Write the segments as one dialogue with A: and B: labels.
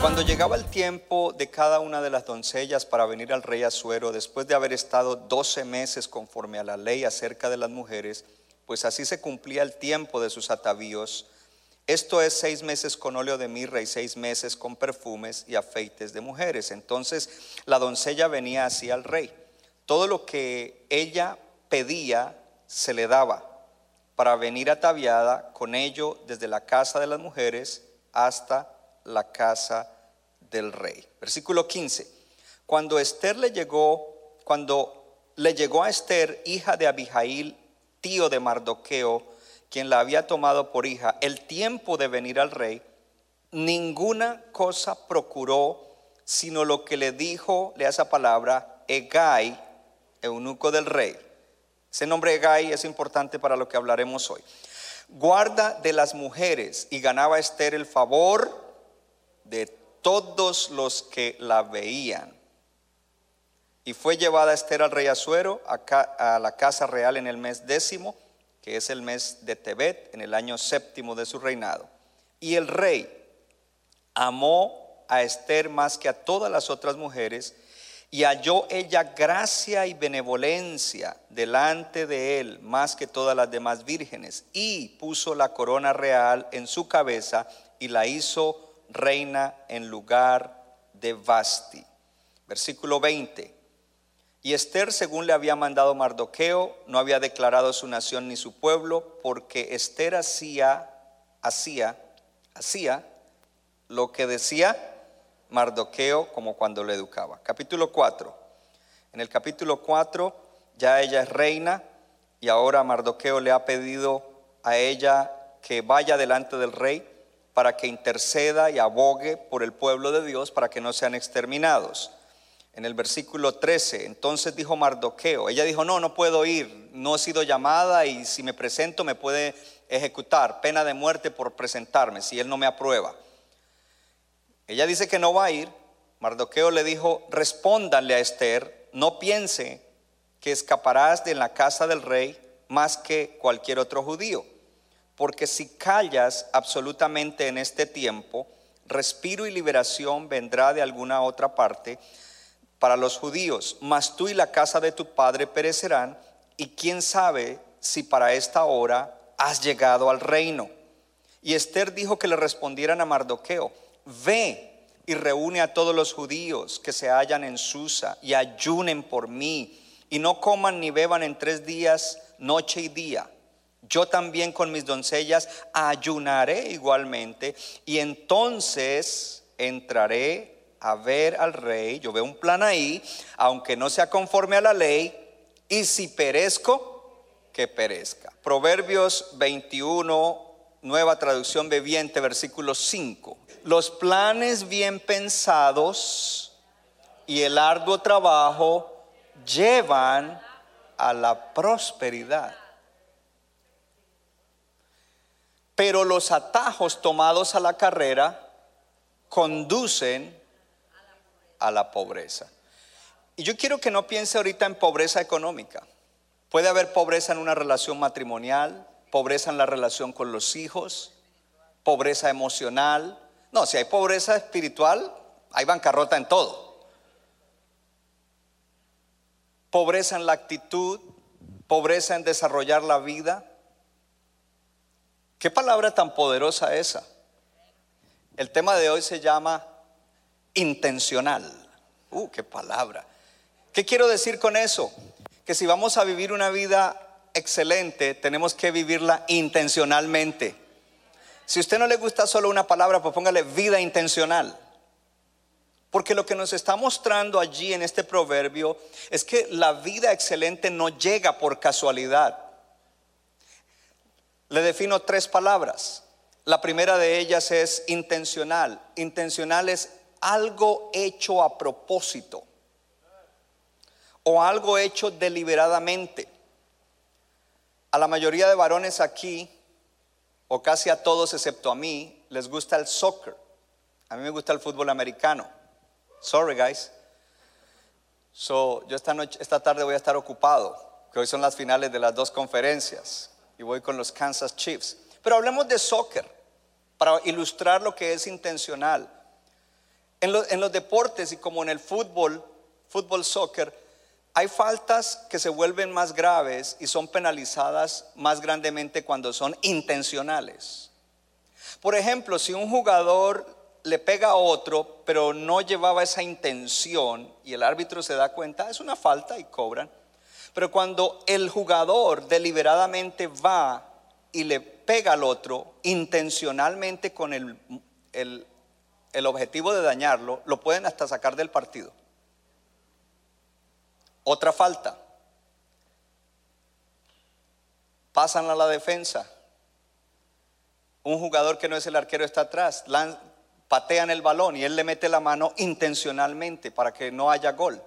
A: Cuando llegaba el tiempo de cada una de las doncellas para venir al rey Asuero, después de haber estado 12 meses conforme a la ley acerca de las mujeres, pues así se cumplía el tiempo de sus atavíos, esto es seis meses con óleo de mirra y seis meses con perfumes y afeites de mujeres. Entonces la doncella venía así al rey. Todo lo que ella pedía se le daba para venir ataviada con ello desde la casa de las mujeres hasta la casa del rey. Versículo 15. Cuando Esther le llegó, cuando le llegó a Esther, hija de Abijail, tío de Mardoqueo, quien la había tomado por hija, el tiempo de venir al rey, ninguna cosa procuró, sino lo que le dijo, lea esa palabra, Egai, eunuco del rey. Ese nombre Egai es importante para lo que hablaremos hoy. Guarda de las mujeres y ganaba Esther el favor de todos los que la veían. Y fue llevada Esther al rey Asuero a, a la casa real en el mes décimo que es el mes de Tebet, en el año séptimo de su reinado. Y el rey amó a Esther más que a todas las otras mujeres, y halló ella gracia y benevolencia delante de él más que todas las demás vírgenes, y puso la corona real en su cabeza y la hizo reina en lugar de Basti. Versículo 20. Y Esther, según le había mandado Mardoqueo, no había declarado su nación ni su pueblo, porque Esther hacía, hacía, hacía lo que decía Mardoqueo como cuando le educaba. Capítulo 4. En el capítulo 4 ya ella es reina y ahora Mardoqueo le ha pedido a ella que vaya delante del rey para que interceda y abogue por el pueblo de Dios para que no sean exterminados en el versículo 13. Entonces dijo Mardoqueo, ella dijo, no, no puedo ir, no he sido llamada y si me presento me puede ejecutar, pena de muerte por presentarme, si él no me aprueba. Ella dice que no va a ir. Mardoqueo le dijo, respóndanle a Esther, no piense que escaparás de la casa del rey más que cualquier otro judío, porque si callas absolutamente en este tiempo, respiro y liberación vendrá de alguna otra parte para los judíos, mas tú y la casa de tu padre perecerán, y quién sabe si para esta hora has llegado al reino. Y Esther dijo que le respondieran a Mardoqueo, ve y reúne a todos los judíos que se hallan en Susa y ayunen por mí, y no coman ni beban en tres días, noche y día. Yo también con mis doncellas ayunaré igualmente, y entonces entraré a ver al rey, yo veo un plan ahí, aunque no sea conforme a la ley, y si perezco, que perezca. Proverbios 21, nueva traducción bebiente, versículo 5. Los planes bien pensados y el arduo trabajo llevan a la prosperidad. Pero los atajos tomados a la carrera conducen a la pobreza. Y yo quiero que no piense ahorita en pobreza económica. Puede haber pobreza en una relación matrimonial, pobreza en la relación con los hijos, pobreza emocional. No, si hay pobreza espiritual, hay bancarrota en todo. Pobreza en la actitud, pobreza en desarrollar la vida. ¿Qué palabra tan poderosa esa? El tema de hoy se llama intencional. Uh, qué palabra. ¿Qué quiero decir con eso? Que si vamos a vivir una vida excelente, tenemos que vivirla intencionalmente. Si a usted no le gusta solo una palabra, pues póngale vida intencional. Porque lo que nos está mostrando allí en este proverbio es que la vida excelente no llega por casualidad. Le defino tres palabras. La primera de ellas es intencional. Intencional es algo hecho a propósito o algo hecho deliberadamente. A la mayoría de varones aquí, o casi a todos excepto a mí, les gusta el soccer. A mí me gusta el fútbol americano. Sorry, guys. So, yo esta, noche, esta tarde voy a estar ocupado, que hoy son las finales de las dos conferencias y voy con los Kansas Chiefs. Pero hablemos de soccer para ilustrar lo que es intencional. En, en los deportes y como en el fútbol, fútbol, soccer, hay faltas que se vuelven más graves y son penalizadas más grandemente cuando son intencionales. Por ejemplo, si un jugador le pega a otro, pero no llevaba esa intención y el árbitro se da cuenta, es una falta y cobran. Pero cuando el jugador deliberadamente va y le pega al otro intencionalmente con el, el, el objetivo de dañarlo, lo pueden hasta sacar del partido. Otra falta. Pasan a la defensa. Un jugador que no es el arquero está atrás patean el balón y él le mete la mano intencionalmente para que no haya gol.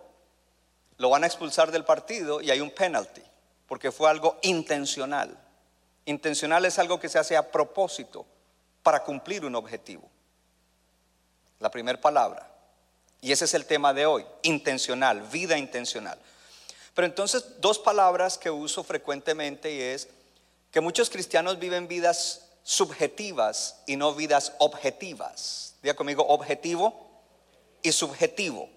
A: Lo van a expulsar del partido y hay un penalty, porque fue algo intencional. Intencional es algo que se hace a propósito para cumplir un objetivo. La primera palabra. Y ese es el tema de hoy, intencional, vida intencional. Pero entonces dos palabras que uso frecuentemente y es que muchos cristianos viven vidas subjetivas y no vidas objetivas. Diga conmigo, objetivo y subjetivo.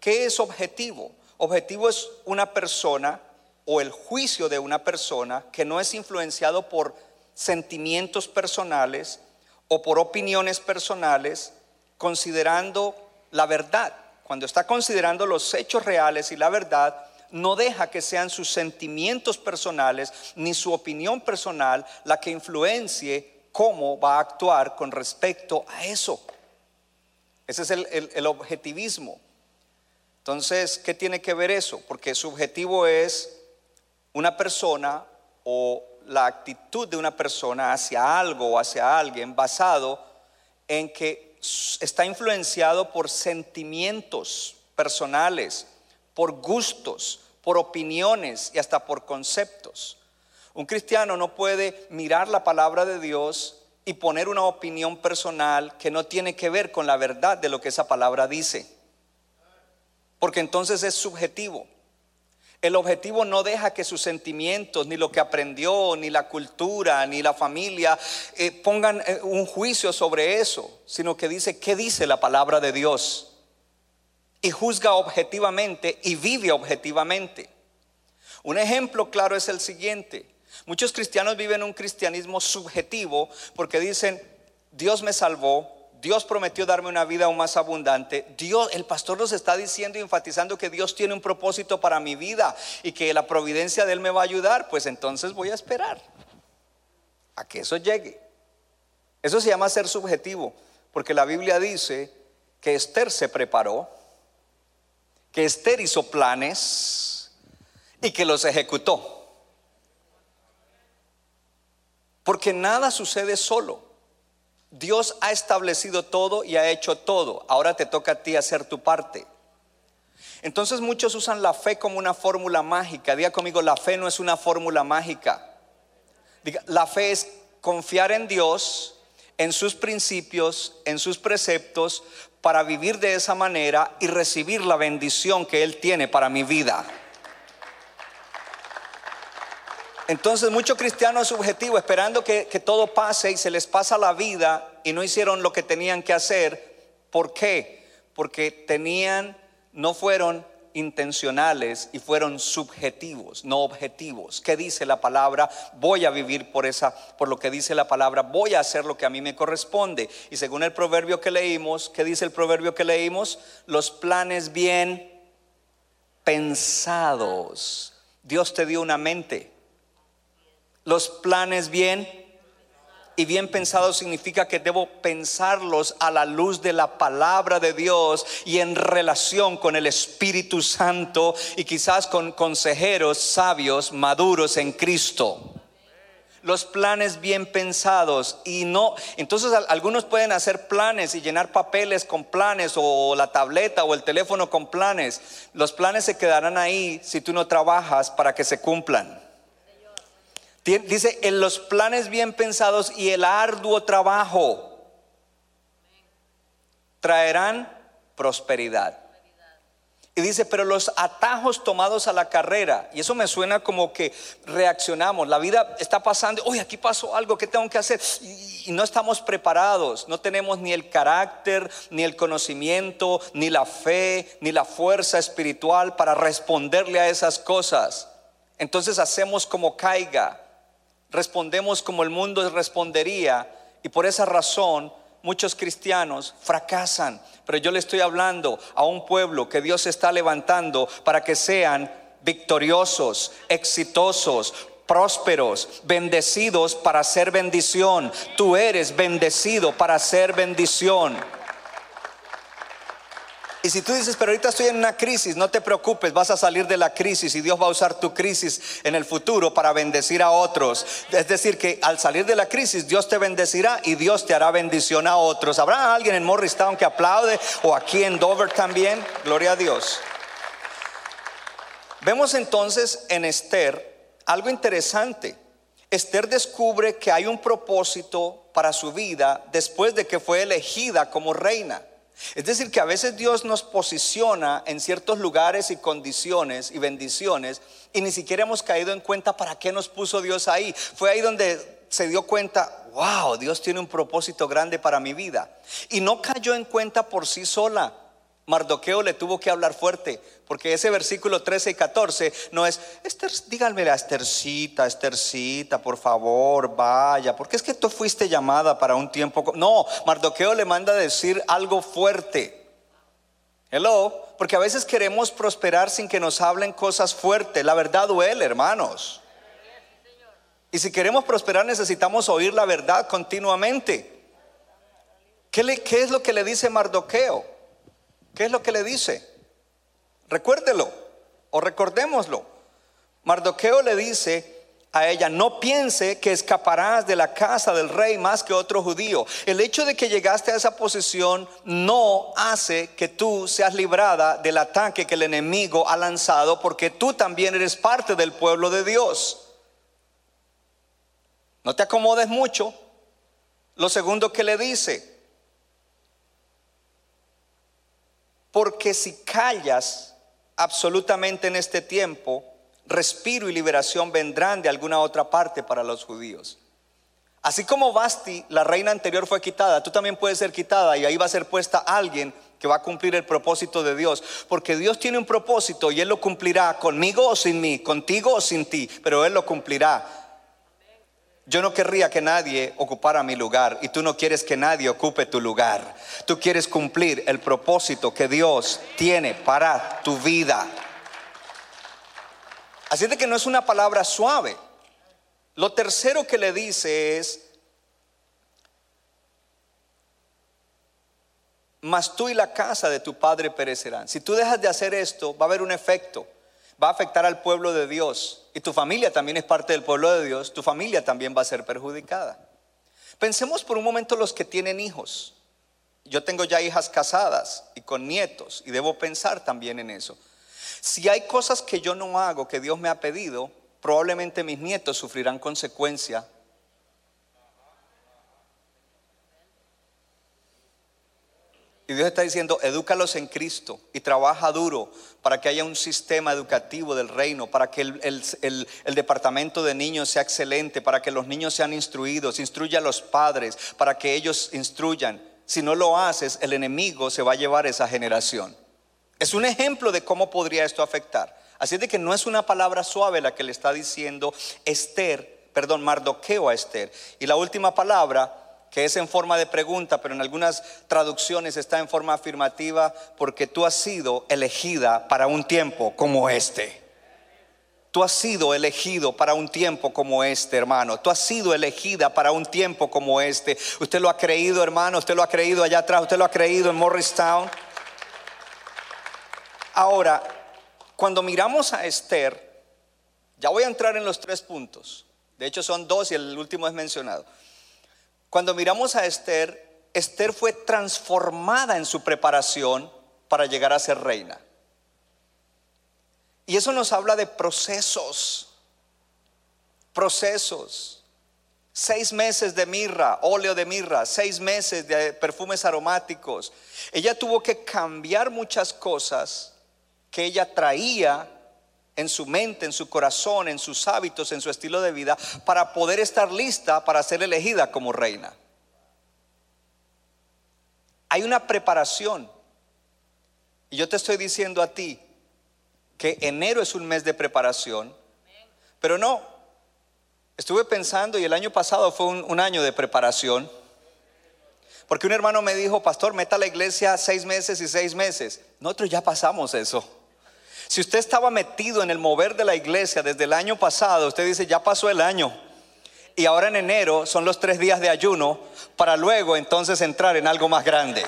A: ¿Qué es objetivo? Objetivo es una persona o el juicio de una persona que no es influenciado por sentimientos personales o por opiniones personales, considerando la verdad. Cuando está considerando los hechos reales y la verdad, no deja que sean sus sentimientos personales ni su opinión personal la que influencie cómo va a actuar con respecto a eso. Ese es el, objetivismo. Entonces, ¿qué tiene que ver eso? Porque subjetivo es una persona o la actitud de una persona hacia algo o hacia alguien basado en que está influenciado por sentimientos personales, por gustos, por opiniones y hasta por conceptos. Un cristiano no puede mirar la palabra de Dios y poner una opinión personal que no tiene que ver con la verdad de lo que esa palabra dice. Porque entonces es subjetivo. El objetivo no deja que sus sentimientos, ni lo que aprendió, ni la cultura, ni la familia eh, pongan eh, un juicio sobre eso, sino que dice, ¿qué dice la palabra de Dios? Y juzga objetivamente y vive objetivamente. Un ejemplo claro es el siguiente. Muchos cristianos viven un cristianismo subjetivo porque dicen, Dios me salvó, Dios prometió darme una vida aún más abundante. Dios, el pastor nos está diciendo y enfatizando que Dios tiene un propósito para mi vida y que la providencia de Él me va a ayudar. Pues entonces voy a esperar a que eso llegue. Eso se llama ser subjetivo, porque la Biblia dice que Esther se preparó, que Esther hizo planes y que los ejecutó. Porque nada sucede solo. Dios ha establecido todo y ha hecho todo. Ahora te toca a ti hacer tu parte. Entonces muchos usan la fe como una fórmula mágica. Diga conmigo, la fe no es una fórmula mágica. La fe es confiar en Dios, en sus principios, en sus preceptos, para vivir de esa manera y recibir la bendición que Él tiene para mi vida. Entonces muchos cristianos subjetivos esperando que, que, todo pase y se les pasa la vida y no hicieron lo que tenían que hacer. ¿Por qué? Porque tenían, no fueron intencionales y fueron subjetivos, no objetivos. ¿Qué dice la palabra? Voy a vivir por esa por lo que dice la palabra, voy a hacer lo que a mí me corresponde. Y según el proverbio que leímos, ¿qué dice el proverbio que leímos? Los planes bien pensados. Dios te dio una mente los planes bien y bien pensado significa que debo pensarlos a la luz de la palabra de Dios y en relación con el Espíritu Santo y quizás con consejeros sabios maduros en Cristo los planes bien pensados y no, entonces algunos pueden hacer planes y llenar papeles con planes o la tableta o el teléfono con planes. Los planes se quedarán ahí si tú no trabajas para que se cumplan. Dice, en los planes bien pensados y el arduo trabajo traerán prosperidad. Y dice, pero los atajos tomados a la carrera, y eso me suena como que reaccionamos, la vida está pasando, uy, aquí pasó algo, ¿qué tengo que hacer? Y, y, no estamos preparados, no tenemos ni el carácter, ni el conocimiento, ni la fe, ni la fuerza espiritual para responderle a esas cosas. Entonces hacemos como caiga respondemos como el mundo respondería y por esa razón muchos cristianos fracasan. Pero yo le estoy hablando a un pueblo que Dios está levantando para que sean victoriosos, exitosos, prósperos, bendecidos para ser bendición. Tú eres bendecido para ser bendición. Y si tú dices, pero ahorita estoy en una crisis, no te preocupes, vas a salir de la crisis y Dios va a usar tu crisis en el futuro para bendecir a otros. Es decir, que al salir de la crisis, Dios te bendecirá y Dios te hará bendición a otros. ¿Habrá alguien en Morristown que aplaude o aquí en Dover también? Gloria a Dios. Vemos entonces en Esther algo interesante. Esther descubre que hay un propósito para su vida después de que fue elegida como reina. Es decir, que a veces Dios nos posiciona en ciertos lugares y condiciones y bendiciones y ni siquiera hemos caído en cuenta para qué nos puso Dios ahí. Fue ahí donde se dio cuenta, wow, Dios tiene un propósito grande para mi vida. Y no cayó en cuenta por sí sola. Mardoqueo le tuvo que hablar fuerte, porque ese versículo 13 y 14 no es, Esther, díganme a Estercita, Estercita, por favor, vaya, porque es que tú fuiste llamada para un tiempo. No, Mardoqueo le manda decir algo fuerte. Hello, porque a veces queremos prosperar sin que nos hablen cosas fuertes. La verdad duele, hermanos. Y si queremos prosperar necesitamos oír la verdad continuamente. ¿Qué, le, qué es lo que le dice Mardoqueo? ¿Qué es lo que le dice? Recuérdelo o recordémoslo. Mardoqueo le dice a ella, no piense que escaparás de la casa del rey más que otro judío. El hecho de que llegaste a esa posición no hace que tú seas librada del ataque que el enemigo ha lanzado porque tú también eres parte del pueblo de Dios. No te acomodes mucho. Lo segundo que le dice, Porque si callas absolutamente en este tiempo, respiro y liberación vendrán de alguna otra parte para los judíos. Así como Basti, la reina anterior, fue quitada, tú también puedes ser quitada y ahí va a ser puesta alguien que va a cumplir el propósito de Dios. Porque Dios tiene un propósito y Él lo cumplirá conmigo o sin mí, contigo o sin ti, pero Él lo cumplirá. Yo no querría que nadie ocupara mi lugar y tú no quieres que nadie ocupe tu lugar. Tú quieres cumplir el propósito que Dios tiene para tu vida. Así de que no es una palabra suave. Lo tercero que le dice es, mas tú y la casa de tu padre perecerán. Si tú dejas de hacer esto, va a haber un efecto va a afectar al pueblo de Dios y tu familia también es parte del pueblo de Dios, tu familia también va a ser perjudicada. Pensemos por un momento los que tienen hijos. Yo tengo ya hijas casadas y con nietos y debo pensar también en eso. Si hay cosas que yo no hago que Dios me ha pedido, probablemente mis nietos sufrirán consecuencia Y Dios está diciendo, edúcalos en Cristo y trabaja duro para que haya un sistema educativo del reino, para que el, departamento de niños sea excelente, para que los niños sean instruidos, instruya a los padres, para que ellos instruyan. Si no lo haces, el enemigo se va a llevar esa generación. Es un ejemplo de cómo podría esto afectar. Así de que no es una palabra suave la que le está diciendo Esther, perdón, Mardoqueo a Esther. Y la última palabra que es en forma de pregunta, pero en algunas traducciones está en forma afirmativa, porque tú has sido elegida para un tiempo como este. Tú has sido elegido para un tiempo como este, hermano. Tú has sido elegida para un tiempo como este. Usted lo ha creído, hermano. Usted lo ha creído allá atrás. Usted lo ha creído en Morristown. Ahora, cuando miramos a Esther, ya voy a entrar en los tres puntos. De hecho, son dos y el último es mencionado. Cuando miramos a Esther, Esther fue transformada en su preparación para llegar a ser reina. Y eso nos habla de procesos, procesos. Seis meses de mirra, óleo de mirra, seis meses de perfumes aromáticos. Ella tuvo que cambiar muchas cosas que ella traía en su mente, en su corazón, en sus hábitos, en su estilo de vida, para poder estar lista para ser elegida como reina. Hay una preparación. Y yo te estoy diciendo a ti que enero es un mes de preparación, pero no. Estuve pensando y el año pasado fue un, año de preparación. Porque un hermano me dijo, pastor, meta a la iglesia seis meses y seis meses. Nosotros ya pasamos eso. Si usted estaba metido en el mover de la iglesia desde el año pasado, usted dice, ya pasó el año. Y ahora en enero son los tres días de ayuno para luego entonces entrar en algo más grande.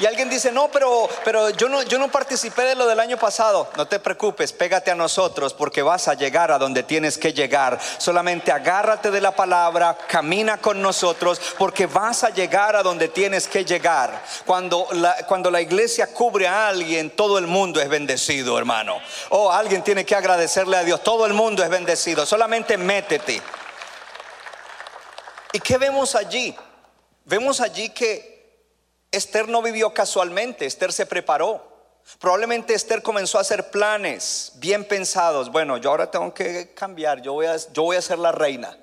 A: Y alguien dice, no, pero, pero yo, no, yo no participé de lo del año pasado. No te preocupes, pégate a nosotros porque vas a llegar a donde tienes que llegar. Solamente agárrate de la palabra, camina con nosotros porque vas a llegar a donde tienes que llegar. Cuando la, cuando la iglesia cubre a alguien, todo el mundo es bendecido, hermano. Oh, alguien tiene que agradecerle a Dios. Todo el mundo es bendecido. Solamente métete. ¿Y qué vemos allí? Vemos allí que Esther no vivió casualmente, Esther se preparó. Probablemente Esther comenzó a hacer planes bien pensados. Bueno, yo ahora tengo que cambiar, yo voy a, yo voy a ser la reina.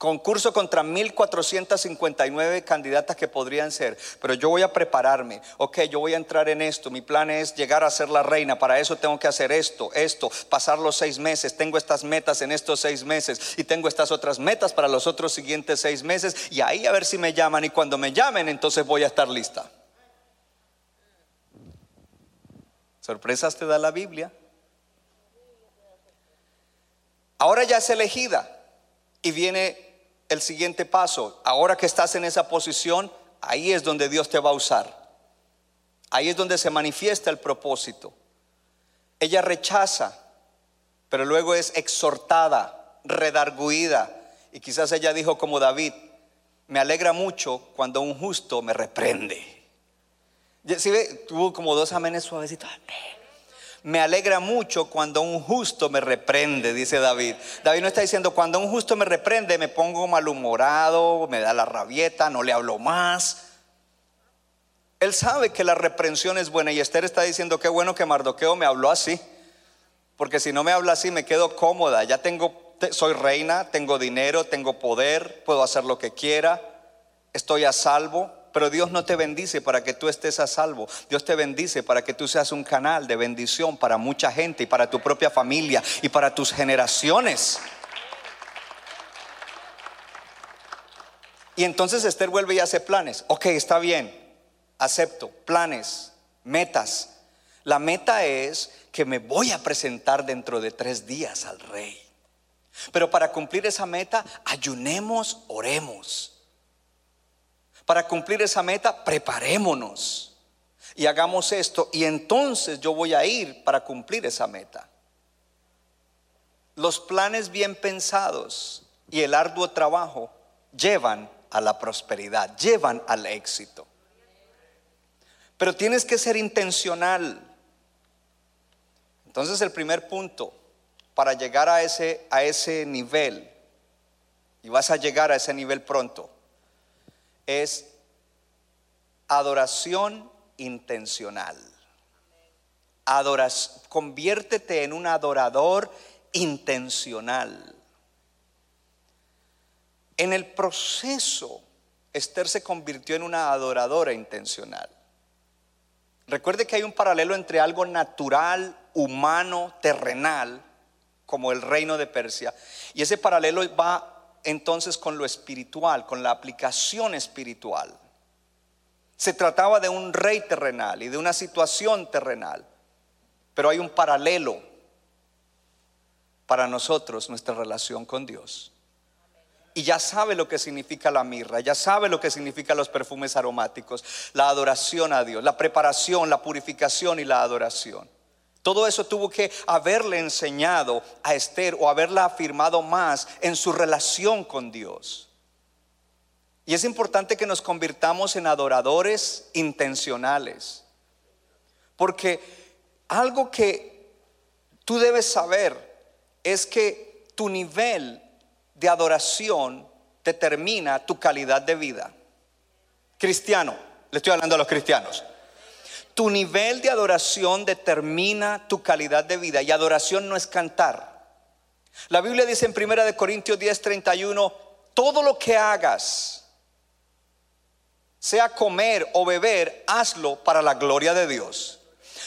A: Concurso contra 1459 candidatas que podrían ser, pero yo voy a prepararme. Ok, yo voy a entrar en esto. Mi plan es llegar a ser la reina. Para eso tengo que hacer esto, esto, pasar los seis meses. Tengo estas metas en estos seis meses y tengo estas otras metas para los otros siguientes seis meses. Y ahí a ver si me llaman. Y cuando me llamen, entonces voy a estar lista. Sorpresas te da la Biblia. Ahora ya es elegida y viene el siguiente paso. Ahora que estás en esa posición, ahí es donde Dios te va a usar. Ahí es donde se manifiesta el propósito. Ella rechaza, pero luego es exhortada, redarguida. Y quizás ella dijo como David, me alegra mucho cuando un justo me reprende. ¿Sí ve? Tuvo como dos amenes suavecitos. Amén. Me alegra mucho cuando un justo me reprende, dice David. David no está diciendo, cuando un justo me reprende me pongo malhumorado, me da la rabieta, no le hablo más. Él sabe que la reprensión es buena y Esther está diciendo, qué bueno que Mardoqueo me habló así. Porque si no me habla así me quedo cómoda, ya tengo, soy reina, tengo dinero, tengo poder, puedo hacer lo que quiera, estoy a salvo. Pero Dios no te bendice para que tú estés a salvo. Dios te bendice para que tú seas un canal de bendición para mucha gente y para tu propia familia y para tus generaciones. Y entonces Esther vuelve y hace planes. Ok, está bien, acepto, planes, metas. La meta es que me voy a presentar dentro de tres días al rey. Pero para cumplir esa meta, ayunemos, oremos. Para cumplir esa meta, preparémonos y hagamos esto y entonces yo voy a ir para cumplir esa meta. Los planes bien pensados y el arduo trabajo llevan a la prosperidad, llevan al éxito. Pero tienes que ser intencional. Entonces el primer punto para llegar a ese, a ese nivel, y vas a llegar a ese nivel pronto, es adoración intencional. Adoras, conviértete en un adorador intencional. En el proceso, Esther se convirtió en una adoradora intencional. Recuerde que hay un paralelo entre algo natural, humano, terrenal, como el reino de Persia, y ese paralelo va entonces con lo espiritual, con la aplicación espiritual. Se trataba de un rey terrenal y de una situación terrenal, pero hay un paralelo. para nosotros nuestra relación con Dios. Y ya sabe lo que significa la mirra, ya sabe lo que significan los perfumes aromáticos, la adoración a Dios, la preparación, la purificación y la adoración. Todo eso tuvo que haberle enseñado a Esther o haberla afirmado más en su relación con Dios. Y es importante que nos convirtamos en adoradores intencionales. Porque algo que tú debes saber es que tu nivel de adoración determina tu calidad de vida. Cristiano, le estoy hablando a los cristianos. Tu nivel de adoración determina tu calidad de vida y adoración no es cantar. La Biblia dice en 1 de Corintios 10:31, todo lo que hagas, sea comer o beber, hazlo para la gloria de Dios.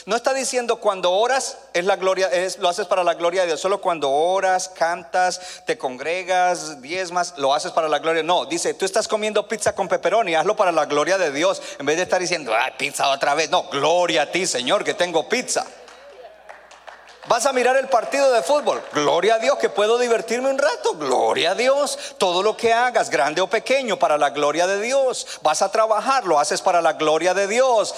A: No está diciendo cuando oras es la gloria, es, lo haces para la gloria de Dios. Solo cuando oras, cantas, te congregas, diezmas, lo haces para la gloria. No, dice, tú estás comiendo pizza con pepperoni, hazlo para la gloria de Dios. En vez de estar diciendo, ah, pizza otra vez. No, gloria a ti, Señor, que tengo pizza. Vas a mirar el partido de fútbol. Gloria a Dios que puedo divertirme un rato. Gloria a Dios. Todo lo que hagas, grande o pequeño, para la gloria de Dios. Vas a trabajar, lo haces para la gloria de Dios.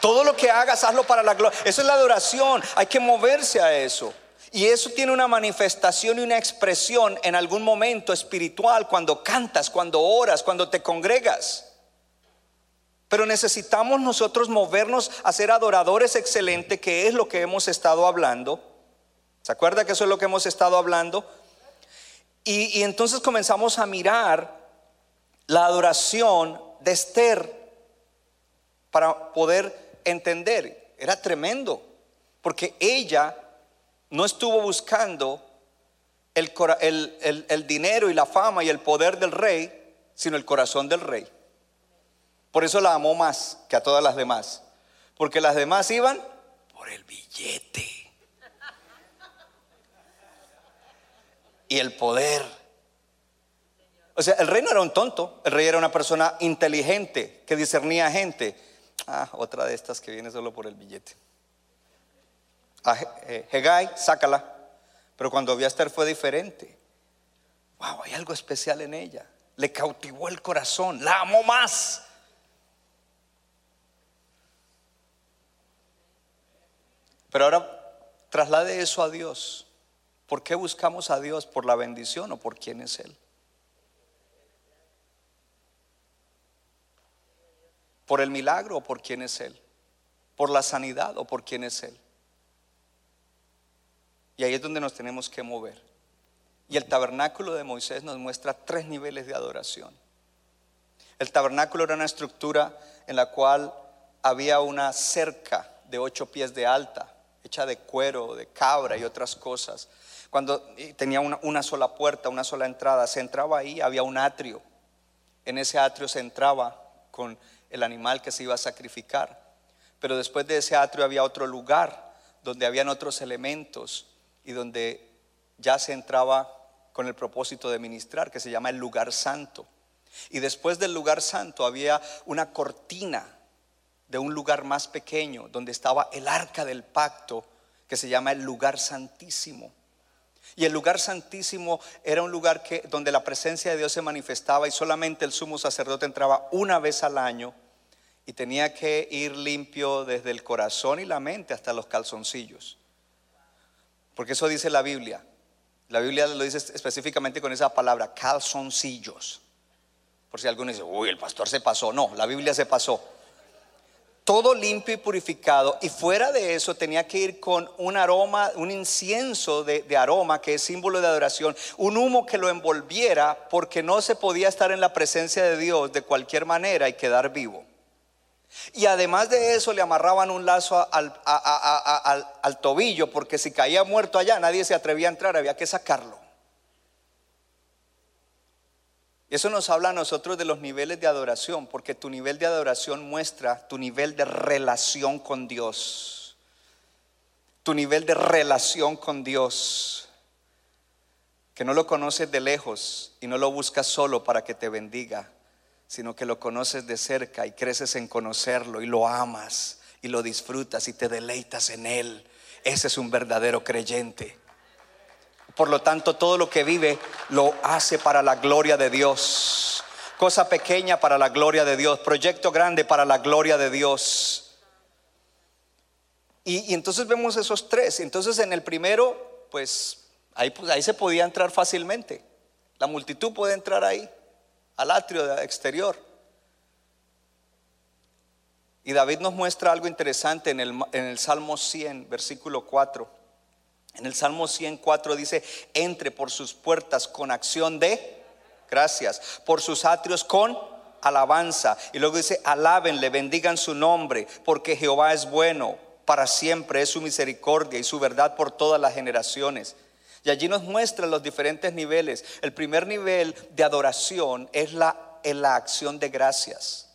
A: Todo lo que hagas, hazlo para la gloria. Eso es la adoración. Hay que moverse a eso. Y eso tiene una manifestación y una expresión en algún momento espiritual cuando cantas, cuando oras, cuando te congregas. Pero necesitamos nosotros movernos a ser adoradores excelentes, que es lo que hemos estado hablando. ¿Se acuerda que eso es lo que hemos estado hablando? Y, y entonces comenzamos a mirar la adoración de Esther para poder entender. Era tremendo, porque ella no estuvo buscando el, el, dinero y la fama y el poder del rey, sino el corazón del rey. Por eso la amó más que a todas las demás, porque las demás iban por el billete y el poder. O sea, el rey no era un tonto, el rey era una persona inteligente que discernía gente Ah, otra de estas que viene solo por el billete. A eh, Hegai, sácala. Pero cuando vio a Esther fue diferente. Wow, hay algo especial en ella. Le cautivó el corazón, la amó más. Pero ahora traslade eso a Dios. ¿Por qué buscamos a Dios? ¿Por la bendición o por quién es Él? ¿Por el milagro o por quién es Él? ¿Por la sanidad o por quién es Él? Y ahí es donde nos tenemos que mover. Y el tabernáculo de Moisés nos muestra tres niveles de adoración. El tabernáculo era una estructura en la cual había una cerca de ocho pies de alta, hecha de cuero, de cabra y otras cosas. Cuando tenía una, una, sola puerta, una sola entrada, se entraba ahí, había un atrio. En ese atrio se entraba con el animal que se iba a sacrificar. Pero después de ese atrio había otro lugar donde habían otros elementos y donde ya se entraba con el propósito de ministrar, que se llama el lugar santo. Y después del lugar santo había una cortina de un lugar más pequeño, donde estaba el arca del pacto, que se llama el lugar santísimo. Y el lugar santísimo era un lugar que, donde la presencia de Dios se manifestaba y solamente el sumo sacerdote entraba una vez al año y tenía que ir limpio desde el corazón y la mente hasta los calzoncillos. Porque eso dice la Biblia. La Biblia lo dice específicamente con esa palabra, calzoncillos. Por si alguno dice, uy, el pastor se pasó. No, la Biblia se pasó todo limpio y purificado, y fuera de eso tenía que ir con un aroma, un incienso de, aroma que es símbolo de adoración, un humo que lo envolviera porque no se podía estar en la presencia de Dios de cualquier manera y quedar vivo. Y además de eso le amarraban un lazo al, tobillo porque si caía muerto allá nadie se atrevía a entrar, había que sacarlo. Eso nos habla a nosotros de los niveles de adoración, porque tu nivel de adoración muestra tu nivel de relación con Dios. Tu nivel de relación con Dios. Que no lo conoces de lejos y no lo buscas solo para que te bendiga, sino que lo conoces de cerca y creces en conocerlo y lo amas y lo disfrutas y te deleitas en Él ese es un verdadero creyente. Por lo tanto, todo lo que vive lo hace para la gloria de Dios. Cosa pequeña para la gloria de Dios. Proyecto grande para la gloria de Dios. Y, entonces vemos esos tres. Entonces en el primero, pues ahí, pues ahí se podía entrar fácilmente. La multitud puede entrar ahí, al atrio exterior. Y David nos muestra algo interesante en el, en el Salmo 100, versículo 4. En el Salmo 104 dice, entre por sus puertas con acción de gracias, por sus atrios con alabanza. Y luego dice, alábenle, bendigan su nombre, porque Jehová es bueno, para siempre es su misericordia y su verdad por todas las generaciones. Y allí nos muestra los diferentes niveles. El primer nivel de adoración es la, en la acción de gracias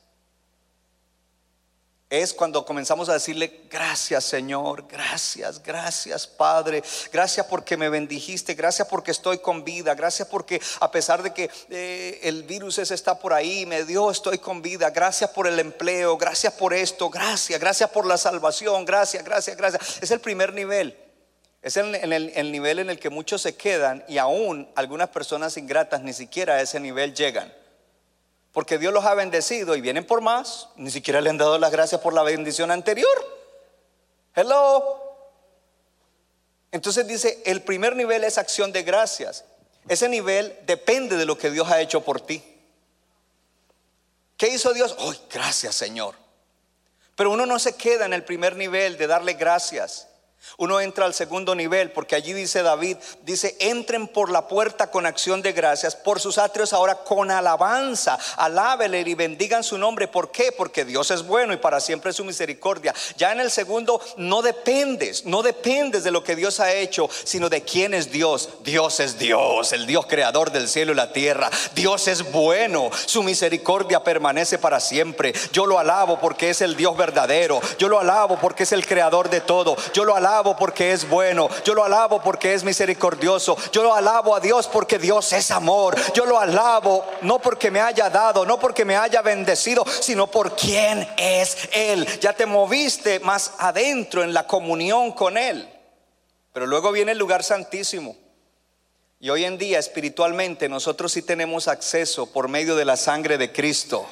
A: es cuando comenzamos a decirle, gracias Señor, gracias, gracias Padre, gracias porque me bendijiste, gracias porque estoy con vida, gracias porque a pesar de que eh, el virus está por ahí, me dio, estoy con vida, gracias por el empleo, gracias por esto, gracias, gracias por la salvación, gracias, gracias, gracias. Es el primer nivel. Es el, el nivel en el que muchos se quedan y aún algunas personas ingratas ni siquiera a ese nivel llegan porque Dios los ha bendecido y vienen por más, ni siquiera le han dado las gracias por la bendición anterior. Hello. Entonces dice, el primer nivel es acción de gracias. Ese nivel depende de lo que Dios ha hecho por ti. ¿Qué hizo Dios? ¡Ay, gracias Señor! Pero uno no se queda en el primer nivel de darle gracias. Uno entra al segundo nivel porque allí dice David, dice, entren por la puerta con acción de gracias, por sus atrios ahora con alabanza, alábele y bendigan su nombre. ¿Por qué? Porque Dios es bueno y para siempre es su misericordia. Ya en el segundo no dependes, no dependes de lo que Dios ha hecho, sino de quién es Dios. Dios es Dios, el Dios creador del cielo y la tierra. Dios es bueno, su misericordia permanece para siempre. Yo lo alabo porque es el Dios verdadero. Yo lo alabo porque es el creador de todo. Yo lo alabo porque es bueno. Yo lo alabo porque es misericordioso. Yo lo alabo a Dios porque Dios es amor. Yo lo alabo no porque me haya dado, no porque me haya bendecido, sino por quién es Él. Ya te moviste más adentro en la comunión con Él. Pero luego viene el lugar santísimo. Y hoy en día espiritualmente nosotros sí tenemos acceso por medio de la sangre de Cristo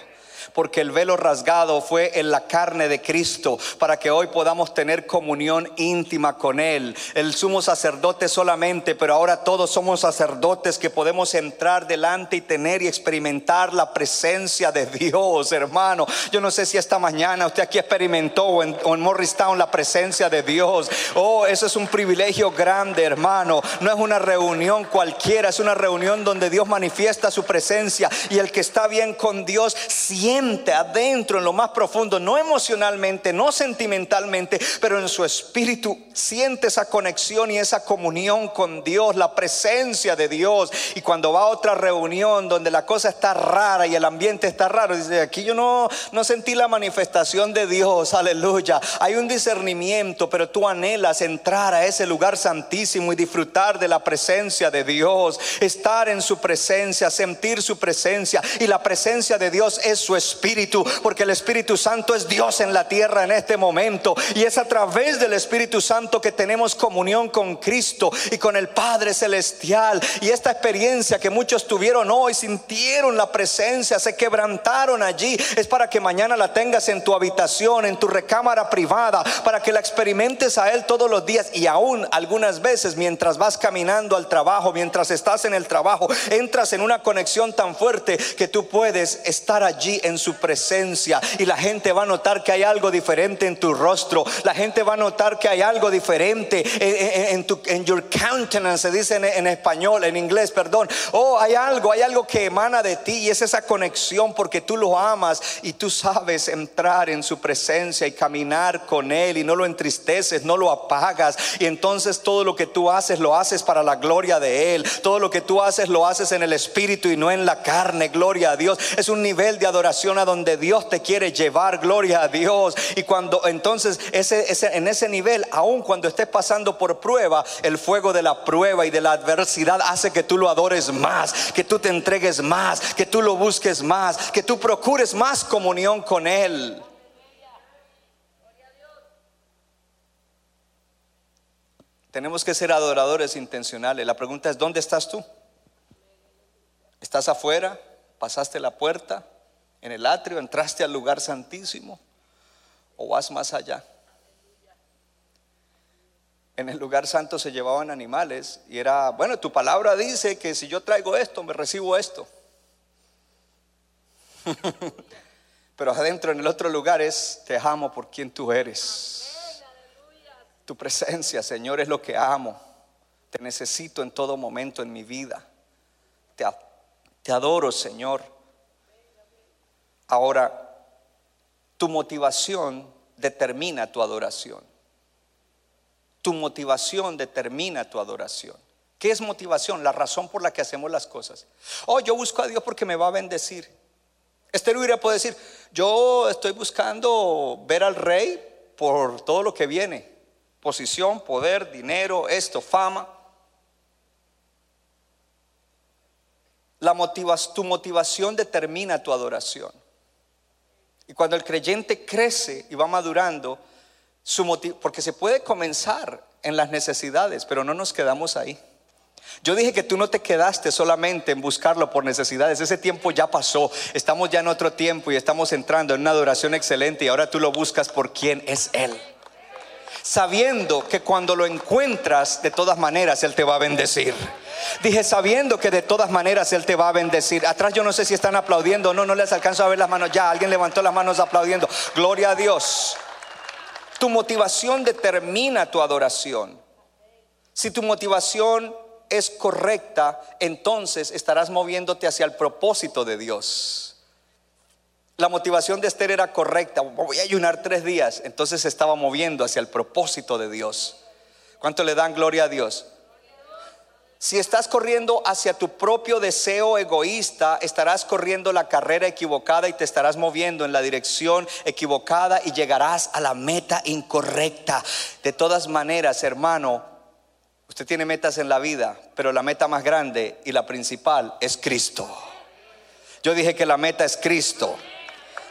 A: porque el velo rasgado fue en la carne de Cristo, para que hoy podamos tener comunión íntima con Él. El sumo sacerdote solamente, pero ahora todos somos sacerdotes que podemos entrar delante y tener y experimentar la presencia de Dios, hermano. Yo no sé si esta mañana usted aquí experimentó en, en Morristown la presencia de Dios. Oh, eso es un privilegio grande, hermano. No es una reunión cualquiera, es una reunión donde Dios manifiesta su presencia y el que está bien con Dios siempre adentro, en lo más profundo, no emocionalmente, no sentimentalmente, pero en su espíritu, siente esa conexión y esa comunión con Dios, la presencia de Dios. Y cuando va a otra reunión donde la cosa está rara y el ambiente está raro, dice, aquí yo no, no sentí la manifestación de Dios, aleluya. Hay un discernimiento, pero tú anhelas entrar a ese lugar santísimo y disfrutar de la presencia de Dios, estar en su presencia, sentir su presencia. Y la presencia de Dios es su espíritu porque el Espíritu Santo es Dios en la tierra en este momento. Y es a través del Espíritu Santo que tenemos comunión con Cristo y con el Padre Celestial. Y esta experiencia que muchos tuvieron hoy, sintieron la presencia, se quebrantaron allí, es para que mañana la tengas en tu habitación, en tu recámara privada, para que la experimentes a Él todos los días y aún algunas veces mientras vas caminando al trabajo, mientras estás en el trabajo, entras en una conexión tan fuerte que tú puedes estar allí en su presencia y la gente va a notar que hay algo diferente en tu rostro. La gente va a notar que hay algo diferente en, tu en your countenance, se dice en, español, en inglés, perdón. Oh, hay algo, hay algo que emana de ti y es esa conexión porque tú lo amas y tú sabes entrar en su presencia y caminar con él y no lo entristeces, no lo apagas y entonces todo lo que tú haces lo haces para la gloria de él. Todo lo que tú haces lo haces en el espíritu y no en la carne. Gloria a Dios. Es un nivel de adoración a donde Dios te quiere llevar, gloria a Dios. Y cuando entonces en ese nivel, aun cuando estés pasando por prueba, el fuego de la prueba y de la adversidad hace que tú lo adores más, que tú te entregues más, que tú lo busques más, que tú procures más comunión con Él. Tenemos que ser adoradores intencionales. La pregunta es, ¿dónde estás tú? ¿Estás afuera? ¿Pasaste la puerta? ¿En el atrio? ¿Entraste al lugar santísimo? ¿O vas más allá? En el lugar santo se llevaban animales y era, bueno, tu palabra dice que si yo traigo esto, me recibo esto. Pero adentro en el otro lugar es, te amo por quien tú eres. Tu presencia, Señor, es lo que amo. Te necesito en todo momento en mi vida. Te, te adoro, Señor. Ahora, tu motivación determina tu adoración. Tu motivación determina tu adoración. ¿Qué es motivación? La razón por la que hacemos las cosas. Oh, yo busco a Dios porque me va a bendecir. Esther hubiera puede decir, yo estoy buscando ver al rey por todo lo que viene. Posición, poder, dinero, esto, fama. La tu motivación determina tu adoración. Y cuando el creyente crece y va madurando, porque se puede comenzar en las necesidades, pero no nos quedamos ahí. Yo dije que tú no te quedaste solamente en buscarlo por necesidades. Ese tiempo ya pasó. Estamos ya en otro tiempo y estamos entrando en una adoración excelente y ahora tú lo buscas por quién es Él. Sabiendo que cuando lo encuentras, de todas maneras Él te va a bendecir. Dije, sabiendo que de todas maneras Él te va a bendecir. Atrás yo no sé si están aplaudiendo no, no les alcanzo a ver las manos. Ya, alguien levantó las manos aplaudiendo. Gloria a Dios. Tu motivación determina tu adoración. Si tu motivación es correcta, entonces estarás moviéndote hacia el propósito de Dios. La motivación de Esther era correcta. Voy a ayunar tres días. Entonces se estaba moviendo hacia el propósito de Dios. ¿Cuánto le dan gloria a Dios? Si estás corriendo hacia tu propio deseo egoísta, estarás corriendo la carrera equivocada y te estarás moviendo en la dirección equivocada y llegarás a la meta incorrecta. De todas maneras, hermano, usted tiene metas en la vida, pero la meta más grande y la principal es Cristo. Yo dije que la meta es Cristo.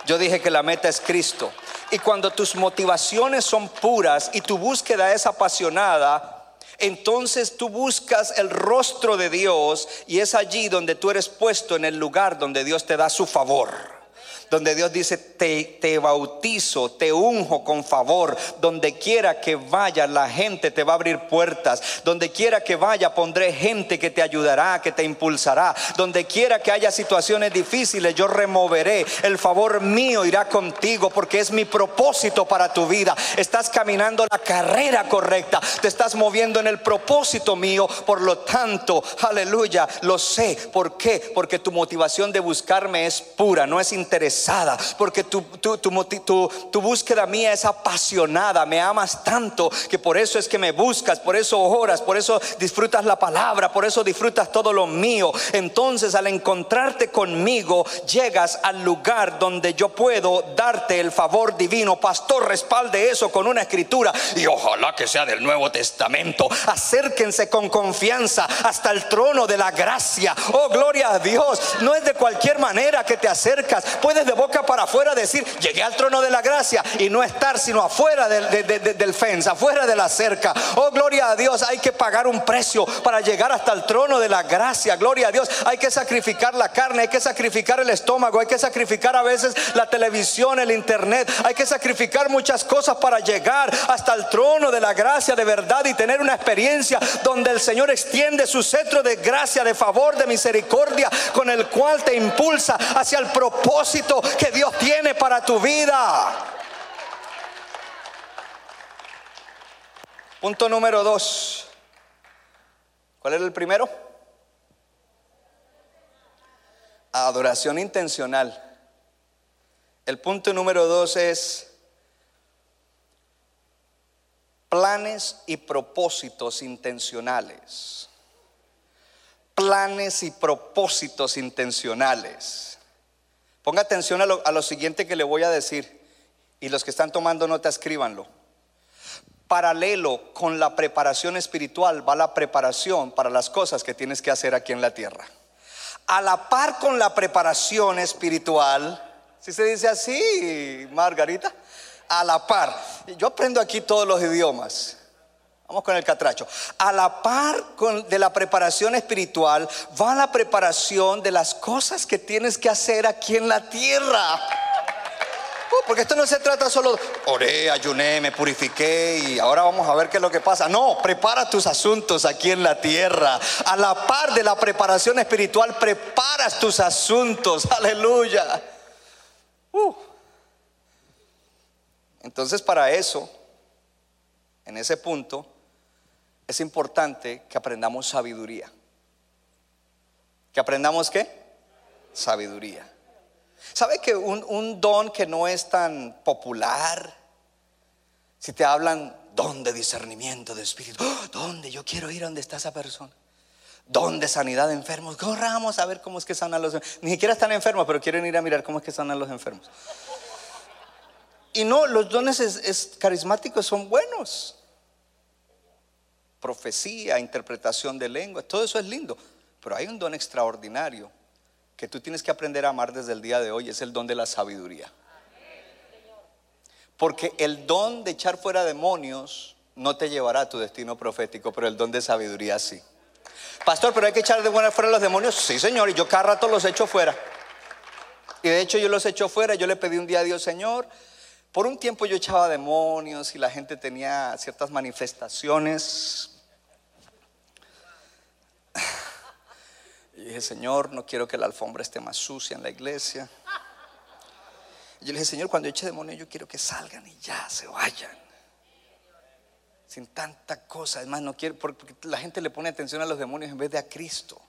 A: Yo dije que la meta es Cristo. Y cuando tus motivaciones son puras y tu búsqueda es apasionada, entonces tú buscas el rostro de Dios y es allí donde tú eres puesto en el lugar donde Dios te da su favor donde Dios dice, te, te, bautizo, te unjo con favor, donde quiera que vaya la gente te va a abrir puertas, donde quiera que vaya pondré gente que te ayudará, que te impulsará, donde quiera que haya situaciones difíciles yo removeré, el favor mío irá contigo porque es mi propósito para tu vida, estás caminando la carrera correcta, te estás moviendo en el propósito mío, por lo tanto, aleluya, lo sé, ¿por qué? Porque tu motivación de buscarme es pura, no es interesante porque tu, tu, tu, búsqueda mía es apasionada, me amas tanto que por eso es que me buscas, por eso oras, por eso disfrutas la palabra, por eso disfrutas todo lo mío. Entonces al encontrarte conmigo, llegas al lugar donde yo puedo darte el favor divino. Pastor, respalde eso con una escritura y ojalá que sea del Nuevo Testamento. Acérquense con confianza hasta el trono de la gracia. Oh, gloria a Dios. No es de cualquier manera que te acercas. Puedes boca para afuera decir, llegué al trono de la gracia y no estar sino afuera del, del fence, afuera de la cerca. Oh, gloria a Dios, hay que pagar un precio para llegar hasta el trono de la gracia. Gloria a Dios, hay que sacrificar la carne, hay que sacrificar el estómago, hay que sacrificar a veces la televisión, el internet, hay que sacrificar muchas cosas para llegar hasta el trono de la gracia de verdad y tener una experiencia donde el Señor extiende su cetro de gracia, de favor, de misericordia, con el cual te impulsa hacia el propósito que Dios tiene para tu vida. Punto número dos. ¿Cuál era el primero? Adoración intencional. El punto número dos es planes y propósitos intencionales. Planes y propósitos intencionales. Ponga atención a lo, siguiente que le voy a decir y los que están tomando nota escríbanlo. Paralelo con la preparación espiritual va la preparación para las cosas que tienes que hacer aquí en la tierra. A la par con la preparación espiritual, si se dice así, Margarita, a la par. Yo aprendo aquí todos los idiomas. Vamos con el catracho. A la par con, de la preparación espiritual va la preparación de las cosas que tienes que hacer aquí en la tierra. Uh, porque esto no se trata solo, oré, ayuné, me purifiqué y ahora vamos a ver qué es lo que pasa. No, prepara tus asuntos aquí en la tierra. A la par de la preparación espiritual, preparas tus asuntos. Aleluya. Uh. Entonces para eso, en ese punto, es importante que aprendamos sabiduría. ¿Que aprendamos qué? Sabiduría. ¿Sabe que un, don que no es tan popular? Si te hablan don de discernimiento de espíritu, ¡Oh! ¿dónde? Yo quiero ir donde está esa persona. Don de sanidad de enfermos, corramos a ver cómo es que sanan los enfermos. Ni siquiera están enfermos, pero quieren ir a mirar cómo es que sanan los enfermos. Y no, los dones carismáticos son buenos. Profecía, interpretación de lengua, todo eso es lindo. Pero hay un don extraordinario que tú tienes que aprender a amar desde el día de hoy, es el don de la sabiduría. Porque el don de echar fuera demonios no te llevará a tu destino profético, pero el don de sabiduría sí. Pastor, pero hay que echar de buena fuera los demonios. Sí, señor, y yo cada rato los echo fuera. Y de hecho yo los echo fuera, yo le pedí un día a Dios, Señor, por un tiempo yo echaba demonios y la gente tenía ciertas manifestaciones dije, Señor, no quiero que la alfombra esté más sucia en la iglesia. Y yo le dije, Señor, cuando eche demonio, yo quiero que salgan y ya se vayan. Sin tanta cosa. Además, no quiero, porque la gente le pone atención a los demonios en vez de a Cristo.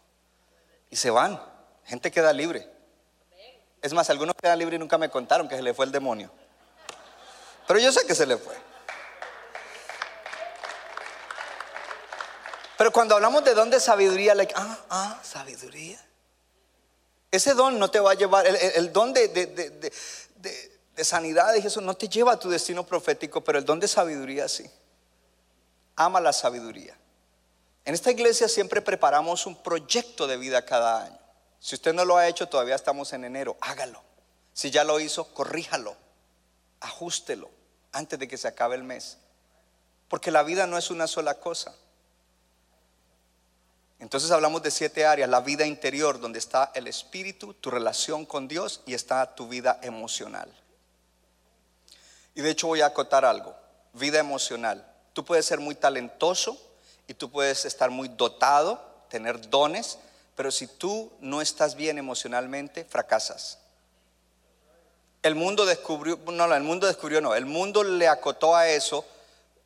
A: Y se van. Gente queda libre. Es más, algunos quedan libres y nunca me contaron que se le fue el demonio. Pero yo sé que se le fue. Pero cuando hablamos de don de sabiduría, like, ah, ah, sabiduría. Ese don no te va a llevar, el, don de, de, sanidad de Jesús no te lleva a tu destino profético, pero el don de sabiduría sí. Ama la sabiduría. En esta iglesia siempre preparamos un proyecto de vida cada año. Si usted no lo ha hecho, todavía estamos en enero, hágalo. Si ya lo hizo, corríjalo, ajústelo antes de que se acabe el mes. Porque la vida no es una sola cosa. Entonces hablamos de siete áreas, la vida interior, donde está el espíritu, tu relación con Dios y está tu vida emocional. Y de hecho voy a acotar algo, vida emocional. Tú puedes ser muy talentoso y tú puedes estar muy dotado, tener dones, pero si tú no estás bien emocionalmente, fracasas. El mundo descubrió, no, el mundo descubrió, no, el mundo le acotó a eso.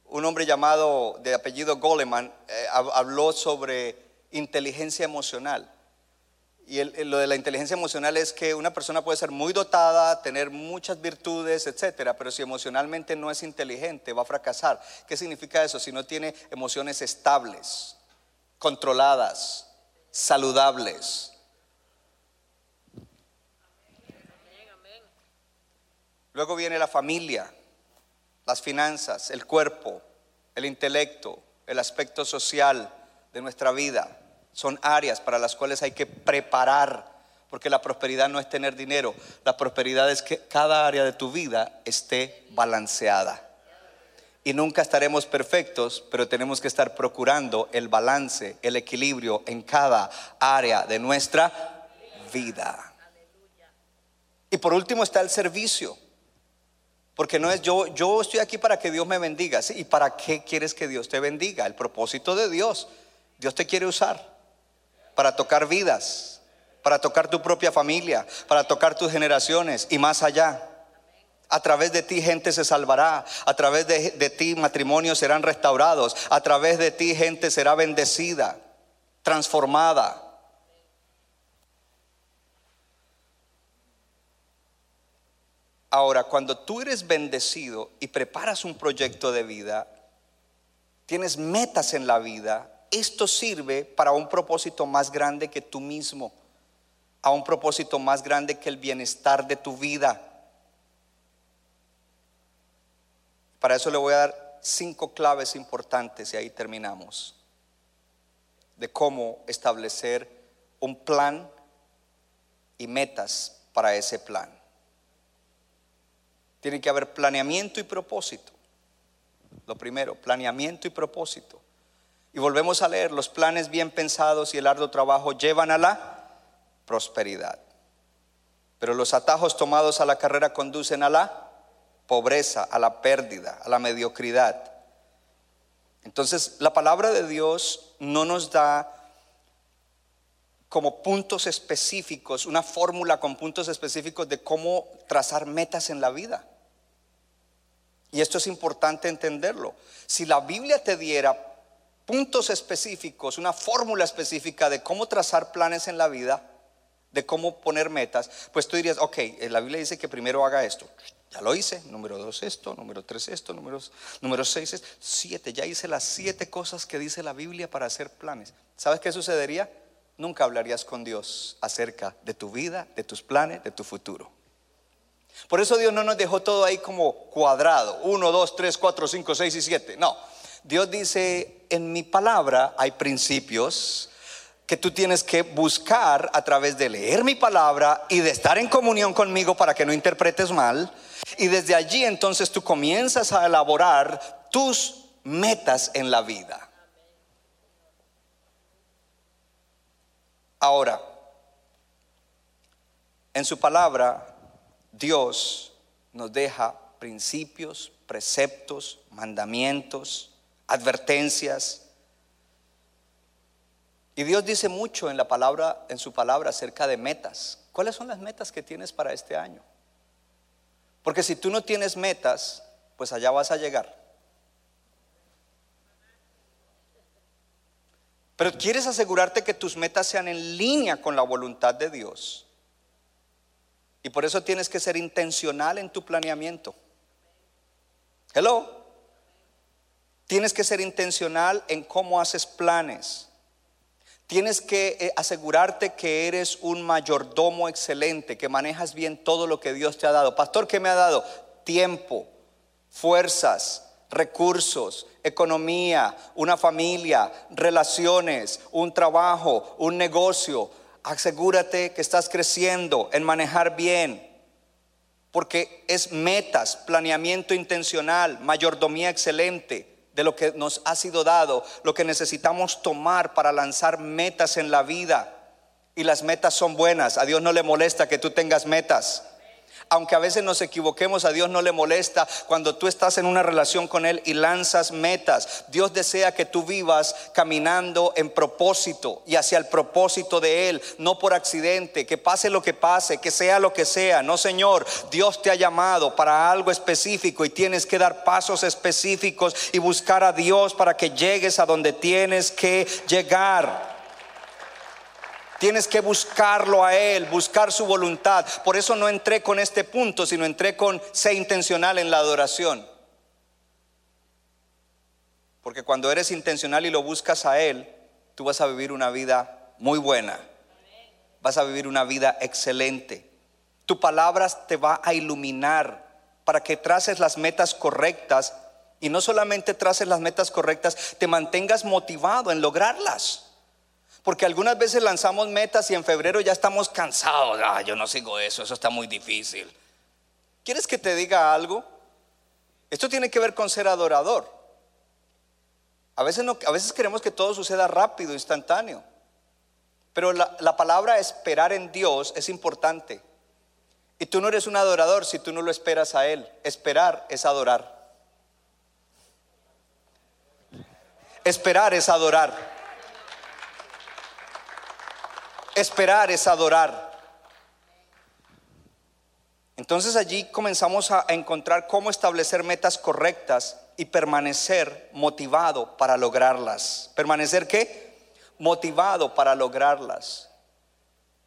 A: Un hombre llamado de apellido Goleman eh, habló sobre inteligencia emocional. Y lo de la inteligencia emocional es que una persona puede ser muy dotada, tener muchas virtudes, etcétera, pero si emocionalmente no es inteligente, va a fracasar. ¿Qué significa eso? Si no tiene emociones estables, controladas, saludables. Luego viene la familia, las finanzas, el cuerpo, el intelecto, el aspecto social, de nuestra vida. Son áreas para las cuales hay que preparar, porque la prosperidad no es tener dinero, la prosperidad es que cada área de tu vida esté balanceada. Y nunca estaremos perfectos, pero tenemos que estar procurando el balance, el equilibrio en cada área de nuestra vida. Y por último está el servicio. Porque no es yo, yo estoy aquí para que Dios me bendiga. ¿Y para qué quieres que Dios te bendiga? El propósito de Dios Dios te quiere usar para tocar vidas, para tocar tu propia familia, para tocar tus generaciones y más allá. A través de ti gente se salvará, a través de, ti matrimonios serán restaurados, a través de ti gente será bendecida, transformada. Ahora, cuando tú eres bendecido y preparas un proyecto de vida, tienes metas en la vida, esto sirve para un propósito más grande que tú mismo, a un propósito más grande que el bienestar de tu vida. Para eso le voy a dar cinco claves importantes y ahí terminamos de cómo establecer un plan y metas para ese plan. Tiene que haber planeamiento y propósito. lo primero, planeamiento y propósito. Y volvemos a leer, los planes bien pensados y el arduo trabajo llevan a la prosperidad. Pero los atajos tomados a la carrera conducen a la pobreza, a la pérdida, a la mediocridad. Entonces, la palabra de Dios no nos da como puntos específicos, una fórmula con puntos específicos de cómo trazar metas en la vida. Y esto es importante entenderlo. Si la Biblia te diera puntos específicos, una fórmula específica de cómo trazar planes en la vida, de cómo poner metas, pues tú dirías, ok, eh, la Biblia dice que primero haga esto. Ya lo hice, número dos esto, número tres esto, número, número seis esto, siete, ya hice las siete cosas que dice la Biblia para hacer planes. ¿Sabes qué sucedería? Nunca hablarías con Dios acerca de tu vida, de tus planes, de tu futuro. Por eso Dios no nos dejó todo ahí como cuadrado, uno, dos, tres, cuatro, cinco, seis y siete. No, Dios dice, en mi palabra hay principios, que tú tienes que buscar a través de leer mi palabra y de estar en comunión conmigo para que no interpretes mal. Y desde allí entonces tú comienzas a elaborar tus metas en la vida. Ahora, en su palabra, Dios nos deja principios, preceptos, mandamientos, advertencias, y Dios dice mucho en la palabra, en su palabra acerca de metas. ¿Cuáles son las metas que tienes para este año? Porque si tú no tienes metas, pues allá vas a llegar. Pero quieres asegurarte que tus metas sean en línea con la voluntad de Dios. Y por eso tienes que ser intencional en tu planeamiento. Hello. Tienes que ser intencional en cómo haces planes. Tienes que eh, asegurarte que eres un mayordomo excelente, que manejas bien todo lo que Dios te ha dado. Pastor, ¿qué me ha dado? Tiempo, fuerzas, recursos, economía, una familia, relaciones, un trabajo, un negocio. Asegúrate que estás creciendo en manejar bien, porque es metas, planeamiento intencional, mayordomía excelente de lo que nos ha sido dado, lo que necesitamos tomar para lanzar metas en la vida. Y las metas son buenas. A Dios no le molesta que tú tengas metas aunque a veces nos equivoquemos, a Dios no le molesta cuando tú estás en una relación con Él y lanzas metas. Dios desea que tú vivas caminando en propósito y hacia el propósito de Él, no por accidente, que pase lo que pase, que sea lo que sea. No, Señor, Dios te ha llamado para algo específico y tienes que dar pasos específicos y buscar a Dios para que llegues a donde tienes que llegar. Tienes que buscarlo a Él, buscar su voluntad. Por eso no entré con este punto, sino entré con sé intencional en la adoración. Porque cuando eres intencional y lo buscas a Él, tú vas a vivir una vida muy buena. Vas a vivir una vida excelente. Tu palabra te va a iluminar para que traces las metas correctas y no solamente traces las metas correctas, te mantengas motivado en lograrlas. Porque algunas veces lanzamos metas y en febrero ya estamos cansados. Ah, yo no sigo eso, eso está muy difícil. ¿Quieres que te diga algo? Esto tiene que ver con ser adorador. A veces, no, queremos que todo suceda rápido, instantáneo. Pero la palabra esperar en Dios es importante. Y tú no eres un adorador si tú no lo esperas a Él. Esperar es adorar. Esperar es adorar. Esperar es adorar. Entonces allí comenzamos a encontrar cómo establecer metas correctas y permanecer motivado para lograrlas. ¿Permanecer qué? Motivado para lograrlas.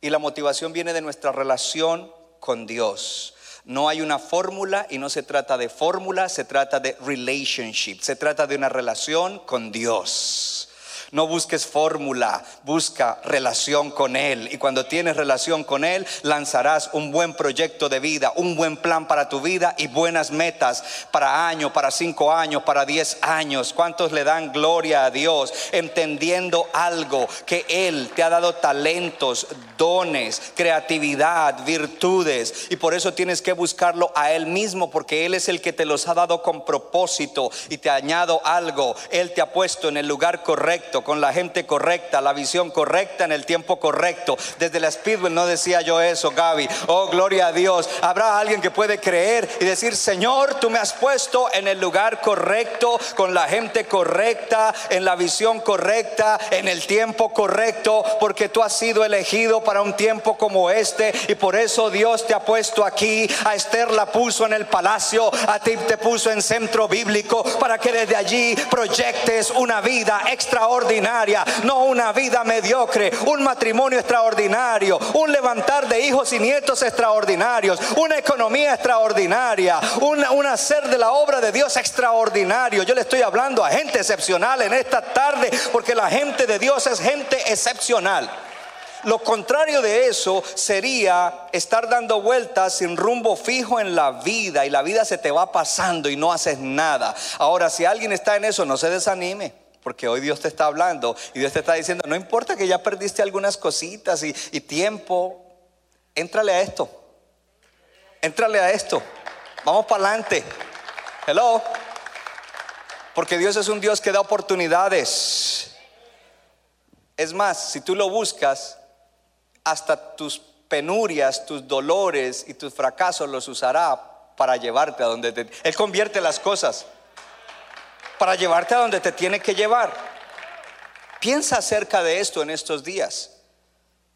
A: Y la motivación viene de nuestra relación con Dios. No hay una fórmula y no se trata de fórmula, se trata de relationship, se trata de una relación con Dios. No busques fórmula, busca relación con Él. Y cuando tienes relación con Él, lanzarás un buen proyecto de vida, un buen plan para tu vida y buenas metas para año, para cinco años, para diez años. ¿Cuántos le dan gloria a Dios entendiendo algo que Él te ha dado talentos, dones, creatividad, virtudes? Y por eso tienes que buscarlo a Él mismo porque Él es el que te los ha dado con propósito. Y te añado algo, Él te ha puesto en el lugar correcto, con la gente correcta, la visión correcta en el tiempo correcto. Desde la Speedwell no decía yo eso, Gaby. Oh, gloria a Dios. Habrá alguien que puede creer y decir, Señor, tú me has puesto en el lugar correcto, con la gente correcta, en la visión correcta, en el tiempo correcto, porque tú has sido elegido para un tiempo como este y por eso Dios te ha puesto aquí. A Esther la puso en el palacio, a ti te puso en centro bíblico para que desde allí proyectes una vida extraordinaria, no una vida mediocre, un matrimonio extraordinario, un levantar de hijos y nietos extraordinarios, una economía extraordinaria, un, hacer de la obra de Dios extraordinario. Yo le estoy hablando a gente excepcional en esta tarde, porque la gente de Dios es gente excepcional. Lo contrario de eso sería estar dando vueltas sin rumbo fijo en la vida y la vida se te va pasando y no haces nada. Ahora, si alguien está en eso, no se desanime. Porque hoy Dios te está hablando y Dios te está diciendo, no importa que ya perdiste algunas cositas y, tiempo, éntrale a esto. Éntrale a esto. Vamos para adelante. Hello. Porque Dios es un Dios que da oportunidades. Es más, si tú lo buscas, hasta tus penurias, tus dolores y tus fracasos los usará para llevarte a donde te... Él convierte las cosas para llevarte a donde te tiene que llevar. Piensa acerca de esto en estos días.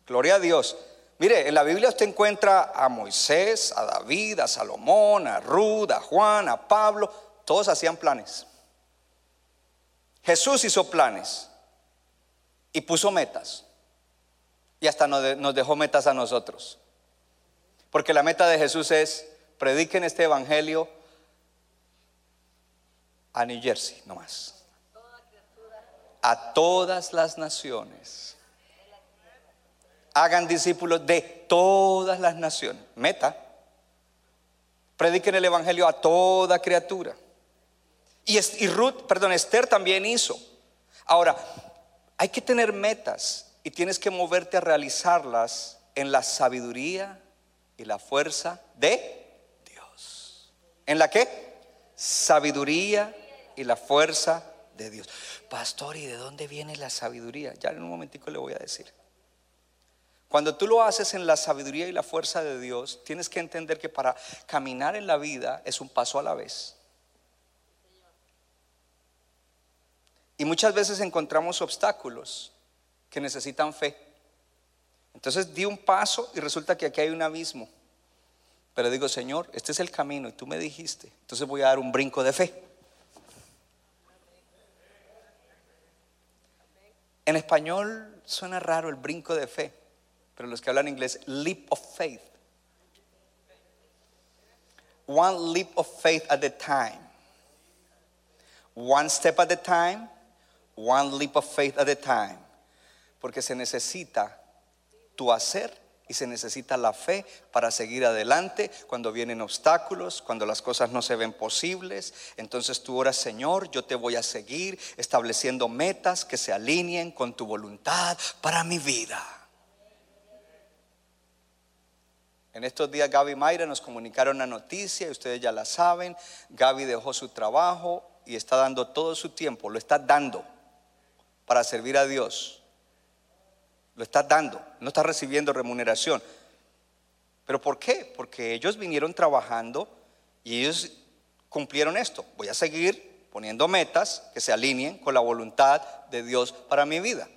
A: Gloria a Dios. Mire, en la Biblia usted encuentra a Moisés, a David, a Salomón, a Ruth, a Juan, a Pablo. Todos hacían planes. Jesús hizo planes y puso metas y hasta nos dejó metas a nosotros. Porque la meta de Jesús es, prediquen este evangelio a New Jersey, no más. A todas las naciones. Hagan discípulos de todas las naciones. Meta. Prediquen el evangelio a toda criatura. Y, y Ruth, perdón, Esther también hizo. Ahora, hay que tener metas y tienes que moverte a realizarlas en la sabiduría y la fuerza de Dios. ¿En la qué? Sabiduría y la fuerza de Dios. Pastor, ¿y de dónde viene la sabiduría? Ya en un momentico le voy a decir. Cuando tú lo haces en la sabiduría y la fuerza de Dios, tienes que entender que para caminar en la vida es un paso a la vez. Y muchas veces encontramos obstáculos que necesitan fe. Entonces di un paso y resulta que aquí hay un abismo. Pero digo, Señor, este es el camino y tú me dijiste, entonces voy a dar un brinco de fe. En español suena raro el brinco de fe, pero los que hablan inglés, leap of faith. One leap of faith at a time. One step at a time, one leap of faith at a time. Porque se necesita tu hacer y se necesita la fe para seguir adelante cuando vienen obstáculos, cuando las cosas no se ven posibles. Entonces tú oras, Señor, yo te voy a seguir estableciendo metas que se alineen con tu voluntad para mi vida. En estos días Gaby y Mayra nos comunicaron la noticia y ustedes ya la saben. Gaby dejó su trabajo y está dando todo su tiempo, lo está dando para servir a Dios. Lo estás dando, no estás recibiendo remuneración. ¿Pero por qué? Porque ellos vinieron trabajando y ellos cumplieron esto. Voy a seguir poniendo metas que se alineen con la voluntad de Dios para mi vida.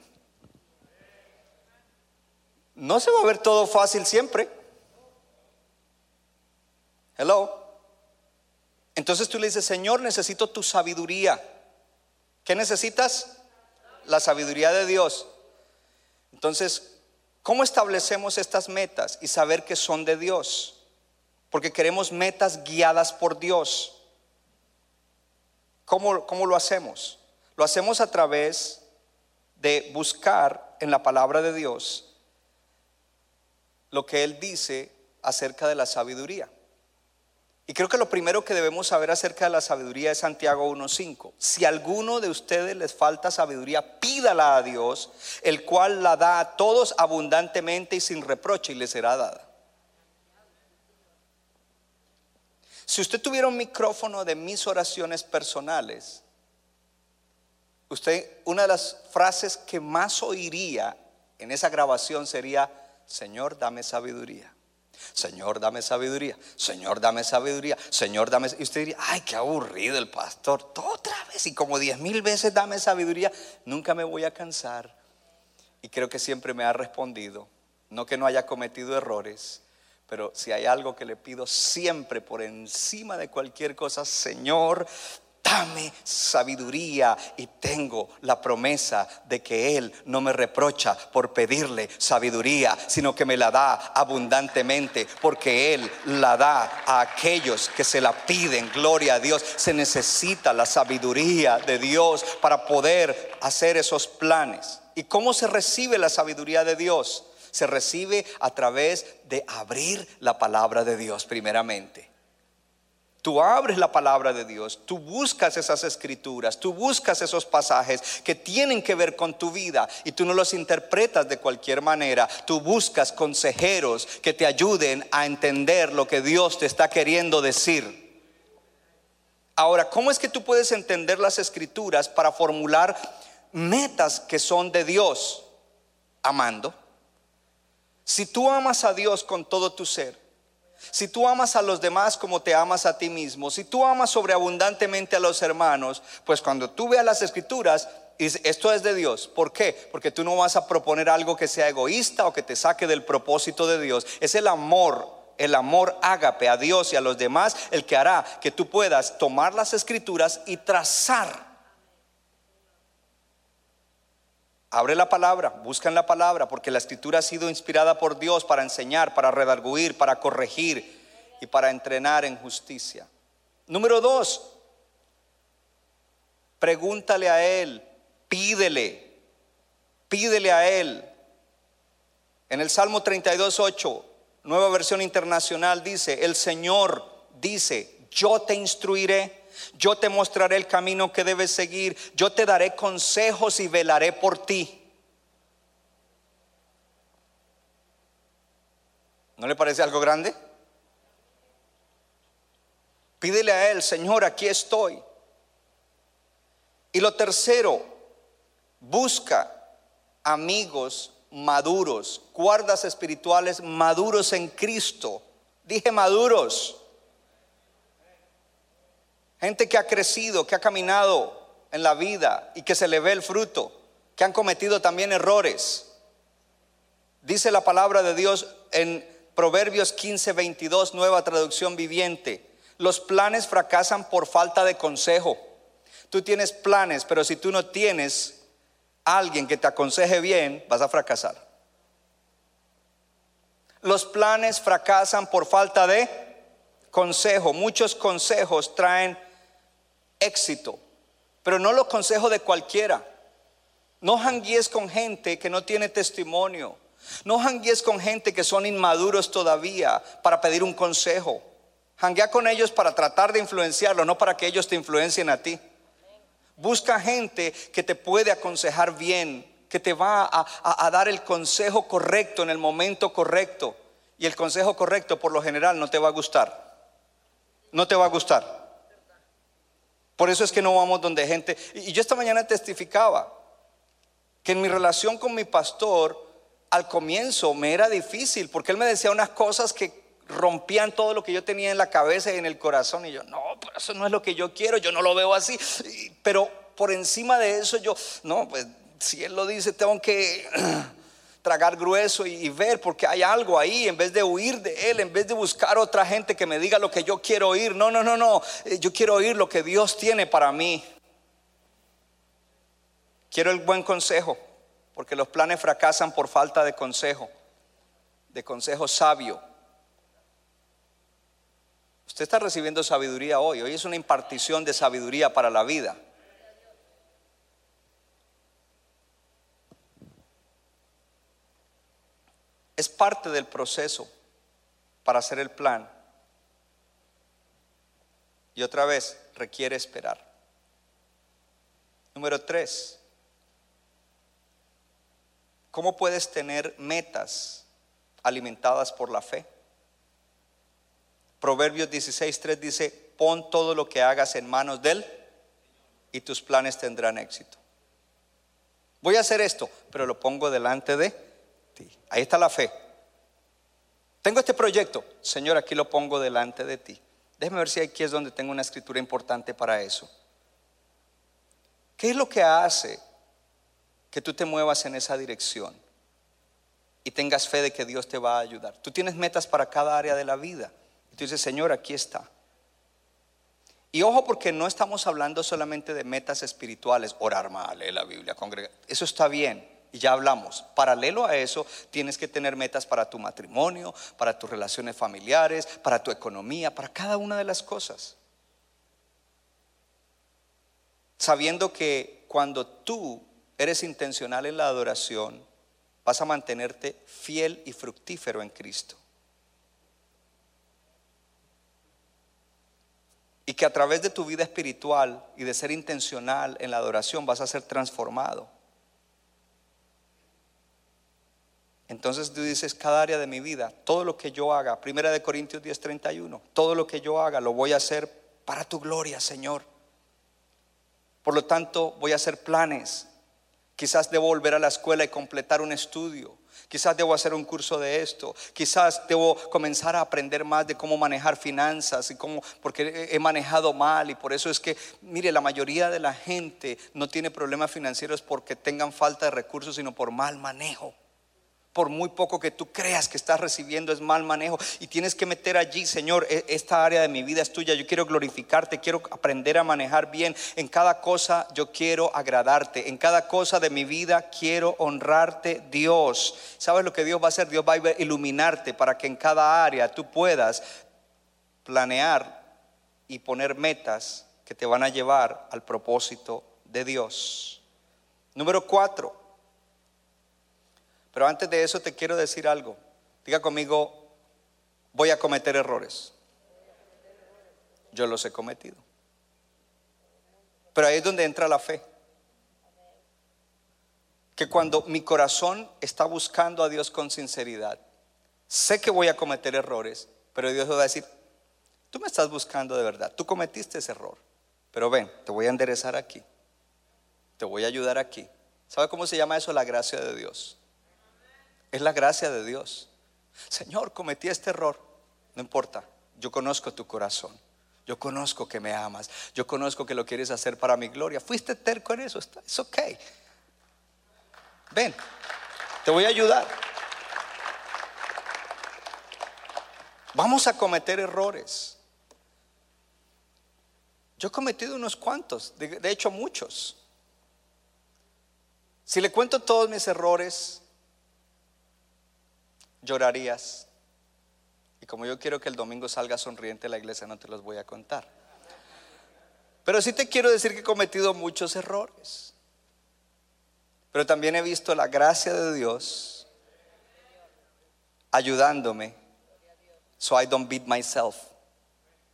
A: No se va a ver todo fácil siempre. Hello. Entonces tú le dices, Señor, necesito tu sabiduría. ¿Qué necesitas? La sabiduría de Dios. Entonces, ¿cómo establecemos estas metas y saber que son de Dios? Porque queremos metas guiadas por Dios. ¿Cómo, cómo lo hacemos? Lo hacemos a través de buscar en la palabra de Dios lo que Él dice acerca de la sabiduría. Y creo que lo primero que debemos saber acerca de la sabiduría es Santiago 1.5. Si a alguno de ustedes les falta sabiduría, pídala a Dios, el cual la da a todos abundantemente y sin reproche y le será dada. Si usted tuviera un micrófono de mis oraciones personales, usted, una de las frases que más oiría en esa grabación sería, Señor, dame sabiduría. Señor, dame sabiduría. Señor, dame sabiduría. Señor, dame. Y usted diría, ay, qué aburrido el pastor. Otra vez y como diez mil veces dame sabiduría. Nunca me voy a cansar. Y creo que siempre me ha respondido. No que no haya cometido errores, pero si hay algo que le pido siempre por encima de cualquier cosa, Señor, dame sabiduría y tengo la promesa de que Él no me reprocha por pedirle sabiduría, sino que me la da abundantemente, porque Él la da a aquellos que se la piden. Gloria a Dios. Se necesita la sabiduría de Dios para poder hacer esos planes. ¿Y cómo se recibe la sabiduría de Dios? Se recibe a través de abrir la palabra de Dios primeramente. Tú abres la palabra de Dios, tú buscas esas escrituras, tú buscas esos pasajes que tienen que ver con tu vida y tú no los interpretas de cualquier manera. Tú buscas consejeros que te ayuden a entender lo que Dios te está queriendo decir. Ahora, ¿cómo es que tú puedes entender las escrituras para formular metas que son de Dios? Amando. Si tú amas a Dios con todo tu ser, si tú amas a los demás como te amas a ti mismo, si tú amas sobreabundantemente a los hermanos, pues cuando tú veas las escrituras, esto es de Dios. ¿Por qué? Porque tú no vas a proponer algo que sea egoísta o que te saque del propósito de Dios. Es el amor, el amor ágape a Dios y a los demás el que hará que tú puedas tomar las escrituras y trazar Abre la palabra, busca en la palabra, porque la escritura ha sido inspirada por Dios para enseñar, para redarguir, para corregir y para entrenar en justicia. Número dos, pregúntale a Él, pídele, pídele a Él. En el Salmo 32, 8, nueva versión internacional, dice, el Señor dice, yo te instruiré yo te mostraré el camino que debes seguir, yo te daré consejos y velaré por ti. ¿No le parece algo grande? Pídele a Él, Señor, aquí estoy. Y lo tercero, busca amigos maduros, guardas espirituales maduros en Cristo. Dije maduros. Gente que ha crecido, que ha caminado en la vida y que se le ve el fruto, que han cometido también errores. Dice la palabra de Dios en Proverbios 15, 22, nueva traducción viviente. Los planes fracasan por falta de consejo. Tú tienes planes, pero si tú no tienes alguien que te aconseje bien, vas a fracasar. Los planes fracasan por falta de consejo. Muchos consejos traen éxito, pero no los consejos de cualquiera. No janguíes con gente que no tiene testimonio. No janguíes con gente que son inmaduros todavía para pedir un consejo. Janguea con ellos para tratar de influenciarlo, no para que ellos te influencien a ti. Busca gente que te puede aconsejar bien, que te va a dar el consejo correcto en el momento correcto. Y el consejo correcto por lo general no te va a gustar. No te va a gustar. Por eso es que no vamos donde gente... Y yo esta mañana testificaba que en mi relación con mi pastor, al comienzo me era difícil, porque él me decía unas cosas que rompían todo lo que yo tenía en la cabeza y en el corazón. Y yo, no, pero eso no es lo que yo quiero, yo no lo veo así. Pero por encima de eso yo, no, pues si él lo dice, tengo que tragar grueso y, ver porque hay algo ahí, en vez de huir de Él, en vez de buscar otra gente que me diga lo que yo quiero oír. No, no, no, no. Eh, yo quiero oír lo que Dios tiene para mí. Quiero el buen consejo, porque los planes fracasan por falta de consejo, de consejo sabio. Usted está recibiendo sabiduría hoy. Hoy es una impartición de sabiduría para la vida. Es parte del proceso para hacer el plan. Y otra vez, requiere esperar. Número tres, ¿cómo puedes tener metas alimentadas por la fe? Proverbios 16.3 dice, pon todo lo que hagas en manos de Él y tus planes tendrán éxito. Voy a hacer esto, pero lo pongo delante de Ahí está la fe. Tengo este proyecto, Señor, aquí lo pongo delante de ti. Déjeme ver si aquí es donde tengo una escritura importante para eso. ¿Qué es lo que hace que tú te muevas en esa dirección y tengas fe de que Dios te va a ayudar? Tú tienes metas para cada área de la vida. Y tú dices, Señor, aquí está. Y ojo porque no estamos hablando solamente de metas espirituales, orar mal, leer la Biblia, congregar. Eso está bien y ya hablamos. Paralelo a eso, tienes que tener metas para tu matrimonio, para tus relaciones familiares, para tu economía, para cada una de las cosas. Sabiendo que cuando tú eres intencional en la adoración, vas a mantenerte fiel y fructífero en Cristo. Y que a través de tu vida espiritual y de ser intencional en la adoración vas a ser transformado. Entonces tú dices, cada área de mi vida, todo lo que yo haga, primera de Corintios 10:31, todo lo que yo haga lo voy a hacer para tu gloria, Señor. Por lo tanto, voy a hacer planes. Quizás debo volver a la escuela y completar un estudio. Quizás debo hacer un curso de esto. Quizás debo comenzar a aprender más de cómo manejar finanzas y cómo, porque he manejado mal y por eso es que, mire, la mayoría de la gente no tiene problemas financieros porque tengan falta de recursos, sino por mal manejo por muy poco que tú creas que estás recibiendo es mal manejo y tienes que meter allí, Señor, e, esta área de mi vida es tuya, yo quiero glorificarte, quiero aprender a manejar bien, en cada cosa yo quiero agradarte, en cada cosa de mi vida quiero honrarte, Dios. ¿Sabes lo que Dios va a hacer? Dios va a iluminarte para que en cada área tú puedas planear y poner metas que te van a llevar al propósito de Dios. Número cuatro, pero antes de eso te quiero decir algo. Diga conmigo, voy a cometer errores. Yo los he cometido. Pero ahí es donde entra la fe. Que cuando mi corazón está buscando a Dios con sinceridad, sé que voy a cometer errores, pero Dios va a decir, tú me estás buscando de verdad, tú cometiste ese error, pero ven, te voy a enderezar aquí, te voy a ayudar aquí. ¿Sabe cómo se llama eso? La gracia de Dios. Es la gracia de Dios. Señor, cometí este error. No importa, yo conozco tu corazón. Yo conozco que me amas. Yo conozco que lo quieres hacer para mi gloria. Fuiste terco en eso. Es ok. Ven, te voy a ayudar. Vamos a cometer errores. Yo he cometido unos cuantos, de, de hecho muchos. Si le cuento todos mis errores, llorarías. Y como yo quiero que el domingo salga sonriente la iglesia, no te los voy a contar. Pero sí te quiero decir que he cometido muchos errores. Pero también he visto la gracia de Dios ayudándome. So I don't beat myself.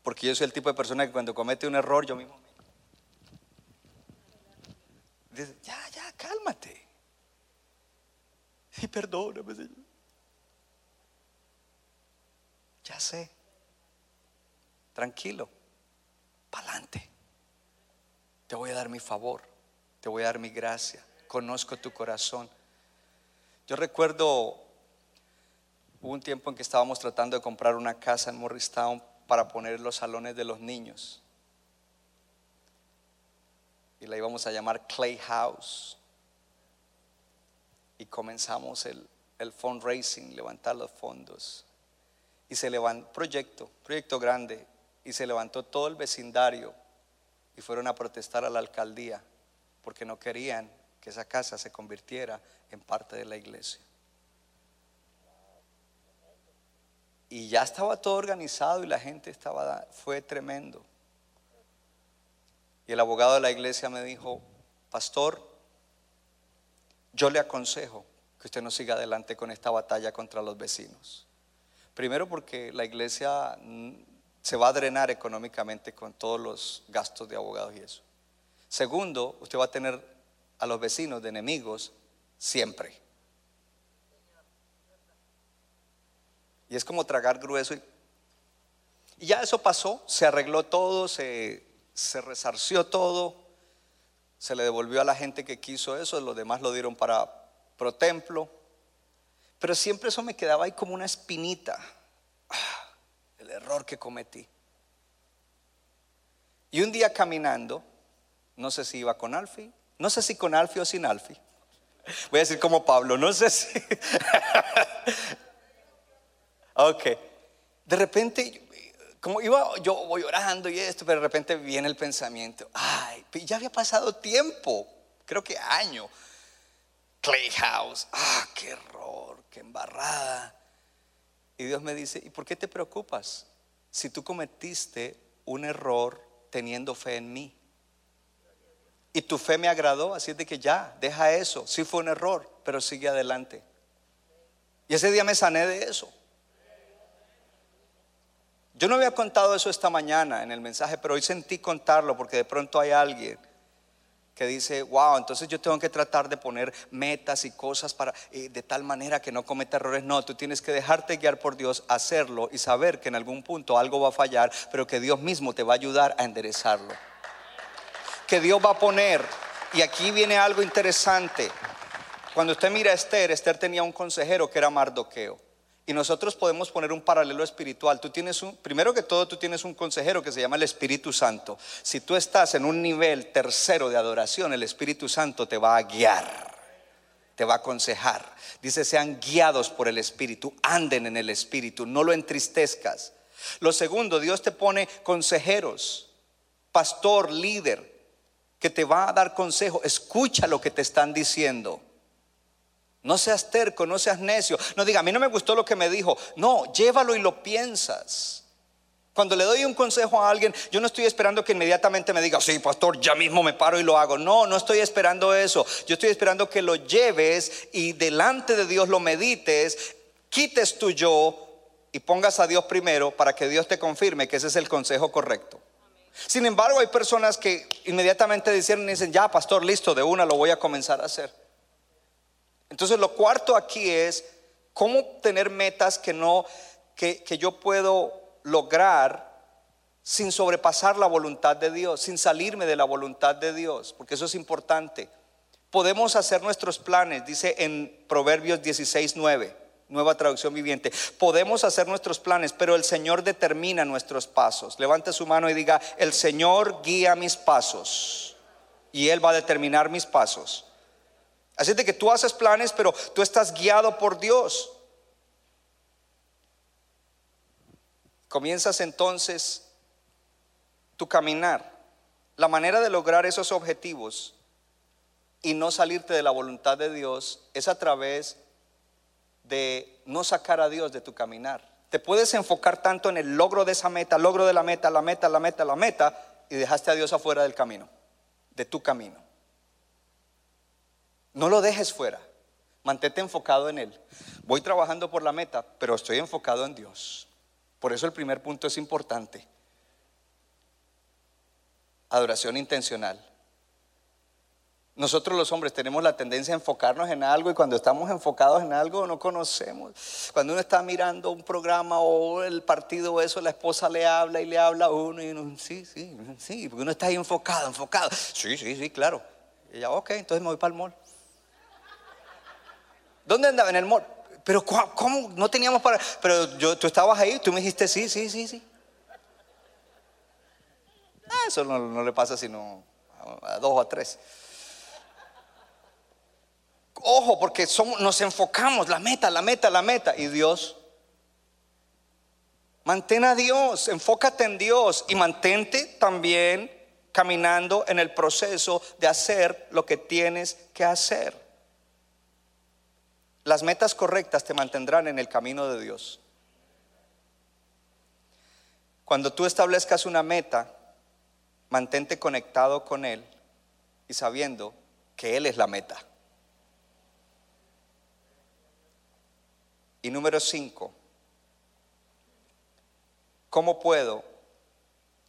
A: Porque yo soy el tipo de persona que cuando comete un error, yo mismo dice, ya, ya, cálmate. Y perdóname, Señor. Ya sé. Tranquilo. Pa'lante. Te voy a dar mi favor. Te voy a dar mi gracia. Conozco tu corazón. Yo recuerdo un tiempo en que estábamos tratando de comprar una casa en Morristown para poner los salones de los niños. Y la íbamos a llamar Clay House. Y comenzamos el, el fundraising, levantar los fondos y se levantó, proyecto, proyecto grande, y se levantó todo el vecindario y fueron a protestar a la alcaldía porque no querían que esa casa se convirtiera en parte de la iglesia. Y ya estaba todo organizado y la gente estaba, fue tremendo. Y el abogado de la iglesia me dijo, pastor, yo le aconsejo que usted no siga adelante con esta batalla contra los vecinos. Primero porque la iglesia mm, se va a drenar económicamente con todos los gastos de abogados y eso. Segundo, usted va a tener a los vecinos de enemigos siempre. Y es como tragar grueso. Y, ya eso pasó, se arregló todo, se resarció todo, se le devolvió a la gente que quiso eso, los demás lo dieron para pro templo. Pero siempre eso me quedaba ahí como una espinita. Ah, el error que cometí. Y un día caminando, no sé si iba con Alfie, no sé si con Alfie o sin Alfie. Voy a decir como Pablo, no sé si. ok. De repente, como iba, yo voy orando y esto, pero de repente viene el pensamiento, ay, ya había pasado tiempo, creo que año. Clay House, ah, qué error, qué embarrada. Y Dios me dice, ¿y por qué te preocupas si tú cometiste un error teniendo fe en mí? Y tu fe me agradó, así es de que ya, deja eso. Sí fue un error, pero sigue adelante. Y ese día me sané de eso. Yo no había contado eso esta mañana en el mensaje, pero hoy sentí contarlo porque de pronto hay alguien que dice, wow, entonces yo tengo que tratar de poner metas y cosas para eh, de tal manera que no cometa errores. No, tú tienes que dejarte guiar por Dios, hacerlo y saber que en algún punto algo va a fallar, pero que Dios mismo te va a ayudar a enderezarlo que Dios va a poner. Y aquí viene algo interesante. Cuando usted mira a Esther, Esther tenía un consejero que era Mardoqueo. Y nosotros podemos poner un paralelo espiritual. Tú tienes un, primero que todo, tú tienes un consejero que se llama el Espíritu Santo. Si tú estás en un nivel tercero de adoración, el Espíritu Santo te va a guiar, te va a aconsejar. Dice, sean guiados por el Espíritu, anden en el Espíritu, no lo entristezcas. Lo segundo, Dios te pone consejeros, pastor, líder, que te va a dar consejo, escucha lo que te están diciendo. No seas terco, no seas necio. No diga, a mí no me gustó lo que me dijo. No, llévalo y lo piensas. Cuando le doy un consejo a alguien, yo no estoy esperando que inmediatamente me diga, sí, pastor, ya mismo me paro y lo hago. No, no estoy esperando eso. Yo estoy esperando que lo lleves y delante de Dios lo medites, quites tu yo y pongas a Dios primero para que Dios te confirme que ese es el consejo correcto. Sin embargo, hay personas que inmediatamente dicen, dicen, ya, pastor, listo, de una lo voy a comenzar a hacer. Entonces, lo cuarto aquí es cómo tener metas que no, que, que yo puedo lograr sin sobrepasar la voluntad de Dios, sin salirme de la voluntad de Dios, porque eso es importante. Podemos hacer nuestros planes, dice en Proverbios 16, 9 nueva traducción viviente. Podemos hacer nuestros planes, pero el Señor determina nuestros pasos. Levante su mano y diga, el Señor guía mis pasos y Él va a determinar mis pasos. Así de que tú haces planes, pero tú estás guiado por Dios. Comienzas entonces tu caminar. La manera de lograr esos objetivos y no salirte de la voluntad de Dios es a través de no sacar a Dios de tu caminar. Te puedes enfocar tanto en el logro de esa meta, logro de la meta, la meta, la meta, la meta, y dejaste a Dios afuera del camino, de tu camino. No lo dejes fuera, mantente enfocado en Él. Voy trabajando por la meta, pero estoy enfocado en Dios. Por eso el primer punto es importante. Adoración intencional. Nosotros los hombres tenemos la tendencia a enfocarnos en algo y cuando estamos enfocados en algo no conocemos. Cuando uno está mirando un programa o el partido o eso, la esposa le habla y le habla a uno y uno, sí, sí, sí, porque uno está ahí enfocado, enfocado. Sí, sí, sí, claro. Y ya, ok, entonces me voy para el mall. ¿Dónde andaba? En el mall. Pero ¿cómo? No teníamos para... Pero yo, tú estabas ahí, tú me dijiste sí, sí, sí, sí. Ah, eso no, no le pasa sino a dos o a tres. Ojo, porque somos, nos enfocamos, la meta, la meta, la meta. Y Dios, mantén a Dios, enfócate en Dios y mantente también caminando en el proceso de hacer lo que tienes que hacer. Las metas correctas te mantendrán en el camino de Dios. Cuando tú establezcas una meta, mantente conectado con Él y sabiendo que Él es la meta. Y número cinco, ¿cómo puedo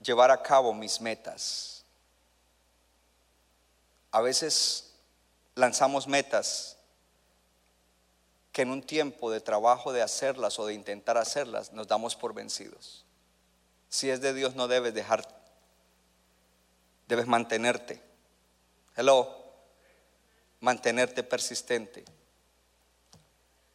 A: llevar a cabo mis metas? A veces lanzamos metas que en un tiempo de trabajo de hacerlas o de intentar hacerlas nos damos por vencidos. Si es de Dios no debes dejar, debes mantenerte. Hello, mantenerte persistente.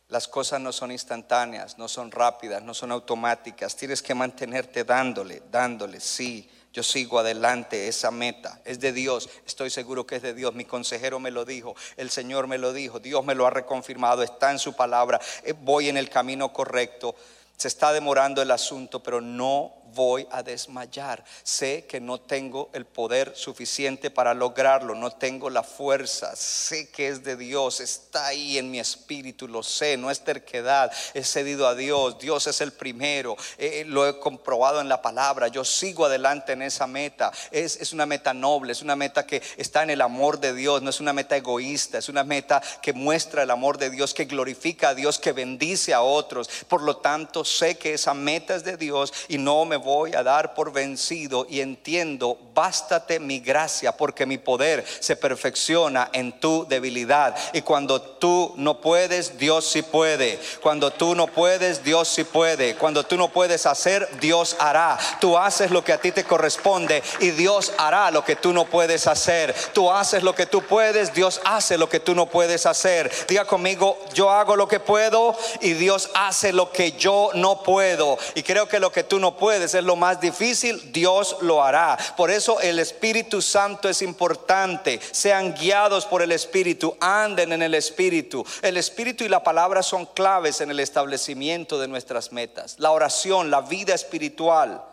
A: Las cosas no son instantáneas, no son rápidas, no son automáticas. Tienes que mantenerte dándole, dándole, sí. Yo sigo adelante, esa meta. Es de Dios, estoy seguro que es de Dios. Mi consejero me lo dijo, el Señor me lo dijo, Dios me lo ha reconfirmado, está en su palabra, eh, voy en el camino correcto. Se está demorando el asunto, pero no voy a desmayar. Sé que no tengo el poder suficiente para lograrlo, no tengo la fuerza. Sé que es de Dios, está ahí en mi espíritu, lo sé, no es terquedad. He cedido a Dios, Dios es el primero. Eh, lo he comprobado en la palabra. Yo sigo adelante en esa meta. Es, es una meta noble, es una meta que está en el amor de Dios, no es una meta egoísta, es una meta que muestra el amor de Dios, que glorifica a Dios, que bendice a otros. Por lo tanto, sé que esa meta es de Dios y no me voy a dar por vencido y entiendo, bástate mi gracia, porque mi poder se perfecciona en tu debilidad. Y cuando tú no puedes, Dios sí puede. Cuando tú no puedes, Dios sí puede. Cuando tú no puedes hacer, Dios hará. Tú haces lo que a ti te corresponde y Dios hará lo que tú no puedes hacer. Tú haces lo que tú puedes, Dios hace lo que tú no puedes hacer. Diga conmigo, yo hago lo que puedo y Dios hace lo que yo no puedo. Y creo que lo que tú no puedes es lo más difícil, Dios lo hará. Por eso el Espíritu Santo es importante. Sean guiados por el Espíritu, anden en el Espíritu. El Espíritu y la palabra son claves en el establecimiento de nuestras metas. La oración, la vida espiritual.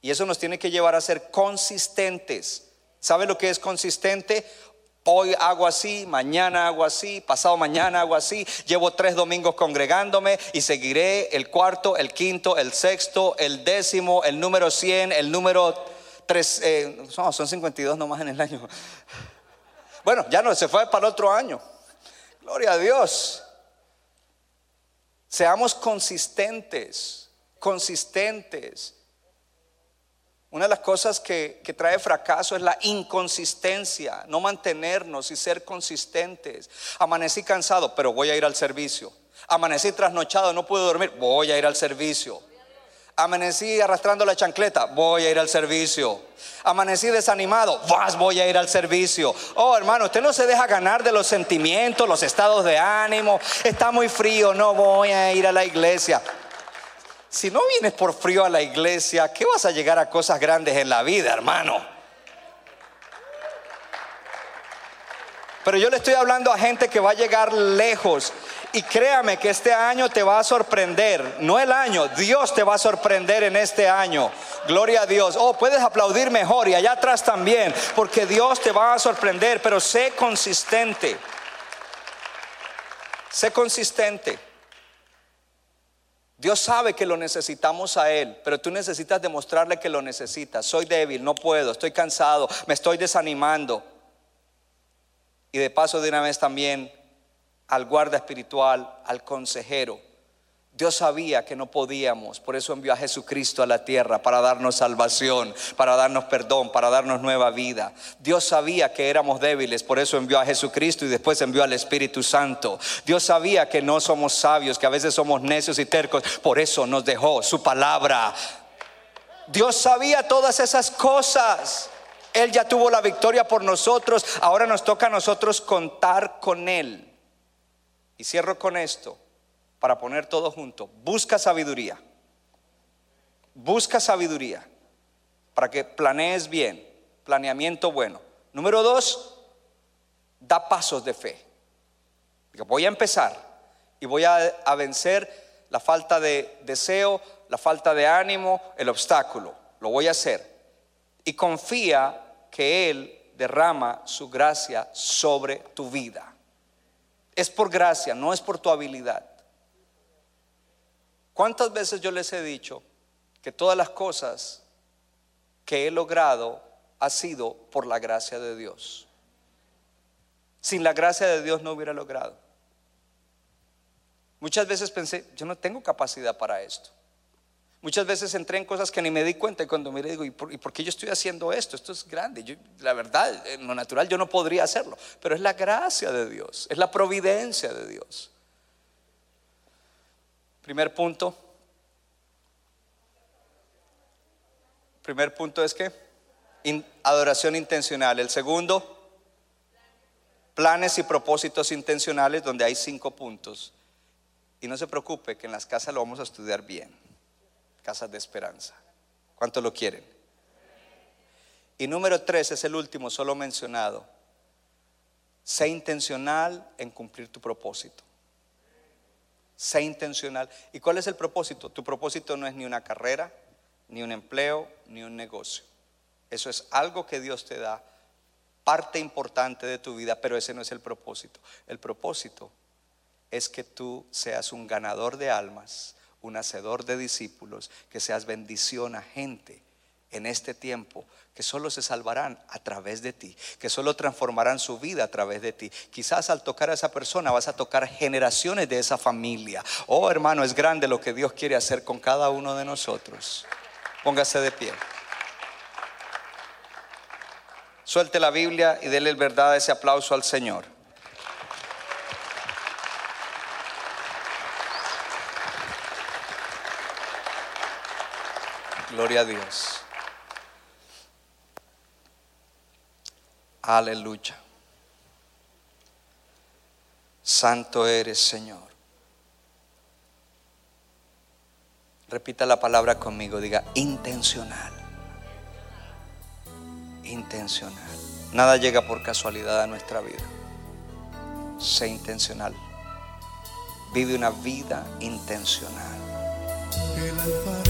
A: Y eso nos tiene que llevar a ser consistentes. ¿Sabe lo que es consistente? Hoy hago así, mañana hago así, pasado mañana hago así. Llevo tres domingos congregándome y seguiré el cuarto, el quinto, el sexto, el décimo, el número 100, el número 3. Eh, son 52 nomás en el año. Bueno, ya no, se fue para el otro año. Gloria a Dios. Seamos consistentes, consistentes. Una de las cosas que, trae fracaso es la inconsistencia, no mantenernos y ser consistentes. Amanecí cansado, pero voy a ir al servicio. Amanecí trasnochado, no puedo dormir, voy a ir al servicio. Amanecí arrastrando la chancleta, voy a ir al servicio. Amanecí desanimado, vas, voy a ir al servicio. Oh, hermano, usted no se deja ganar de los sentimientos, los estados de ánimo. Está muy frío, no voy a ir a la iglesia. Si no vienes por frío a la iglesia, ¿qué vas a llegar a cosas grandes en la vida, hermano? Pero yo le estoy hablando a gente que va a llegar lejos. Y créame que este año te va a sorprender. No el año, Dios te va a sorprender en este año. Gloria a Dios. Oh, puedes aplaudir mejor y allá atrás también. Porque Dios te va a sorprender. Pero sé consistente. Sé consistente. Dios sabe que lo necesitamos a Él, pero tú necesitas demostrarle que lo necesitas. Soy débil, no puedo, estoy cansado, me estoy desanimando. Y de paso de una vez también al guarda espiritual, al consejero. Dios sabía que no podíamos, por eso envió a Jesucristo a la tierra para darnos salvación, para darnos perdón, para darnos nueva vida. Dios sabía que éramos débiles, por eso envió a Jesucristo y después envió al Espíritu Santo. Dios sabía que no somos sabios, que a veces somos necios y tercos, por eso nos dejó su palabra. Dios sabía todas esas cosas. Él ya tuvo la victoria por nosotros, ahora nos toca a nosotros contar con Él. Y cierro con esto para poner todo junto. Busca sabiduría. Busca sabiduría para que planees bien. Planeamiento bueno. Número dos, da pasos de fe. Voy a empezar y voy a, a vencer la falta de deseo, la falta de ánimo, el obstáculo. Lo voy a hacer. Y confía que Él derrama su gracia sobre tu vida. Es por gracia, no es por tu habilidad. ¿Cuántas veces yo les he dicho que todas las cosas que he logrado ha sido por la gracia de Dios? Sin la gracia de Dios no hubiera logrado. Muchas veces pensé, yo no tengo capacidad para esto. Muchas veces entré en cosas que ni me di cuenta y cuando miré digo, ¿y por, qué yo estoy haciendo esto? Esto es grande. La verdad, en lo natural yo no podría hacerlo, pero es la gracia de Dios, es la providencia de Dios. Primer punto. Primer punto es que adoración intencional. El segundo, planes y propósitos intencionales donde hay cinco puntos. Y no se preocupe que en las casas lo vamos a estudiar bien. Casas de esperanza. ¿Cuánto lo quieren? Y número tres es el último, solo mencionado. Sé intencional en cumplir tu propósito. Sé intencional. ¿Y cuál es el propósito? Tu propósito no es ni una carrera, ni un empleo, ni un negocio. Eso es algo que Dios te da, parte importante de tu vida, pero ese no es el propósito. El propósito es que tú seas un ganador de almas, un hacedor de discípulos, que seas bendición a gente en este tiempo que solo se salvarán a través de ti, que solo transformarán su vida a través de ti. Quizás al tocar a esa persona vas a tocar generaciones de esa familia. Oh hermano, es grande lo que Dios quiere hacer con cada uno de nosotros. Póngase de pie. Suelte la Biblia y dele el verdad ese aplauso al Señor. Gloria a Dios. Aleluya. Santo eres, Señor. Repita la palabra conmigo, diga intencional. Intencional. Nada llega por casualidad a nuestra vida. Sé intencional. Vive una vida intencional.
B: El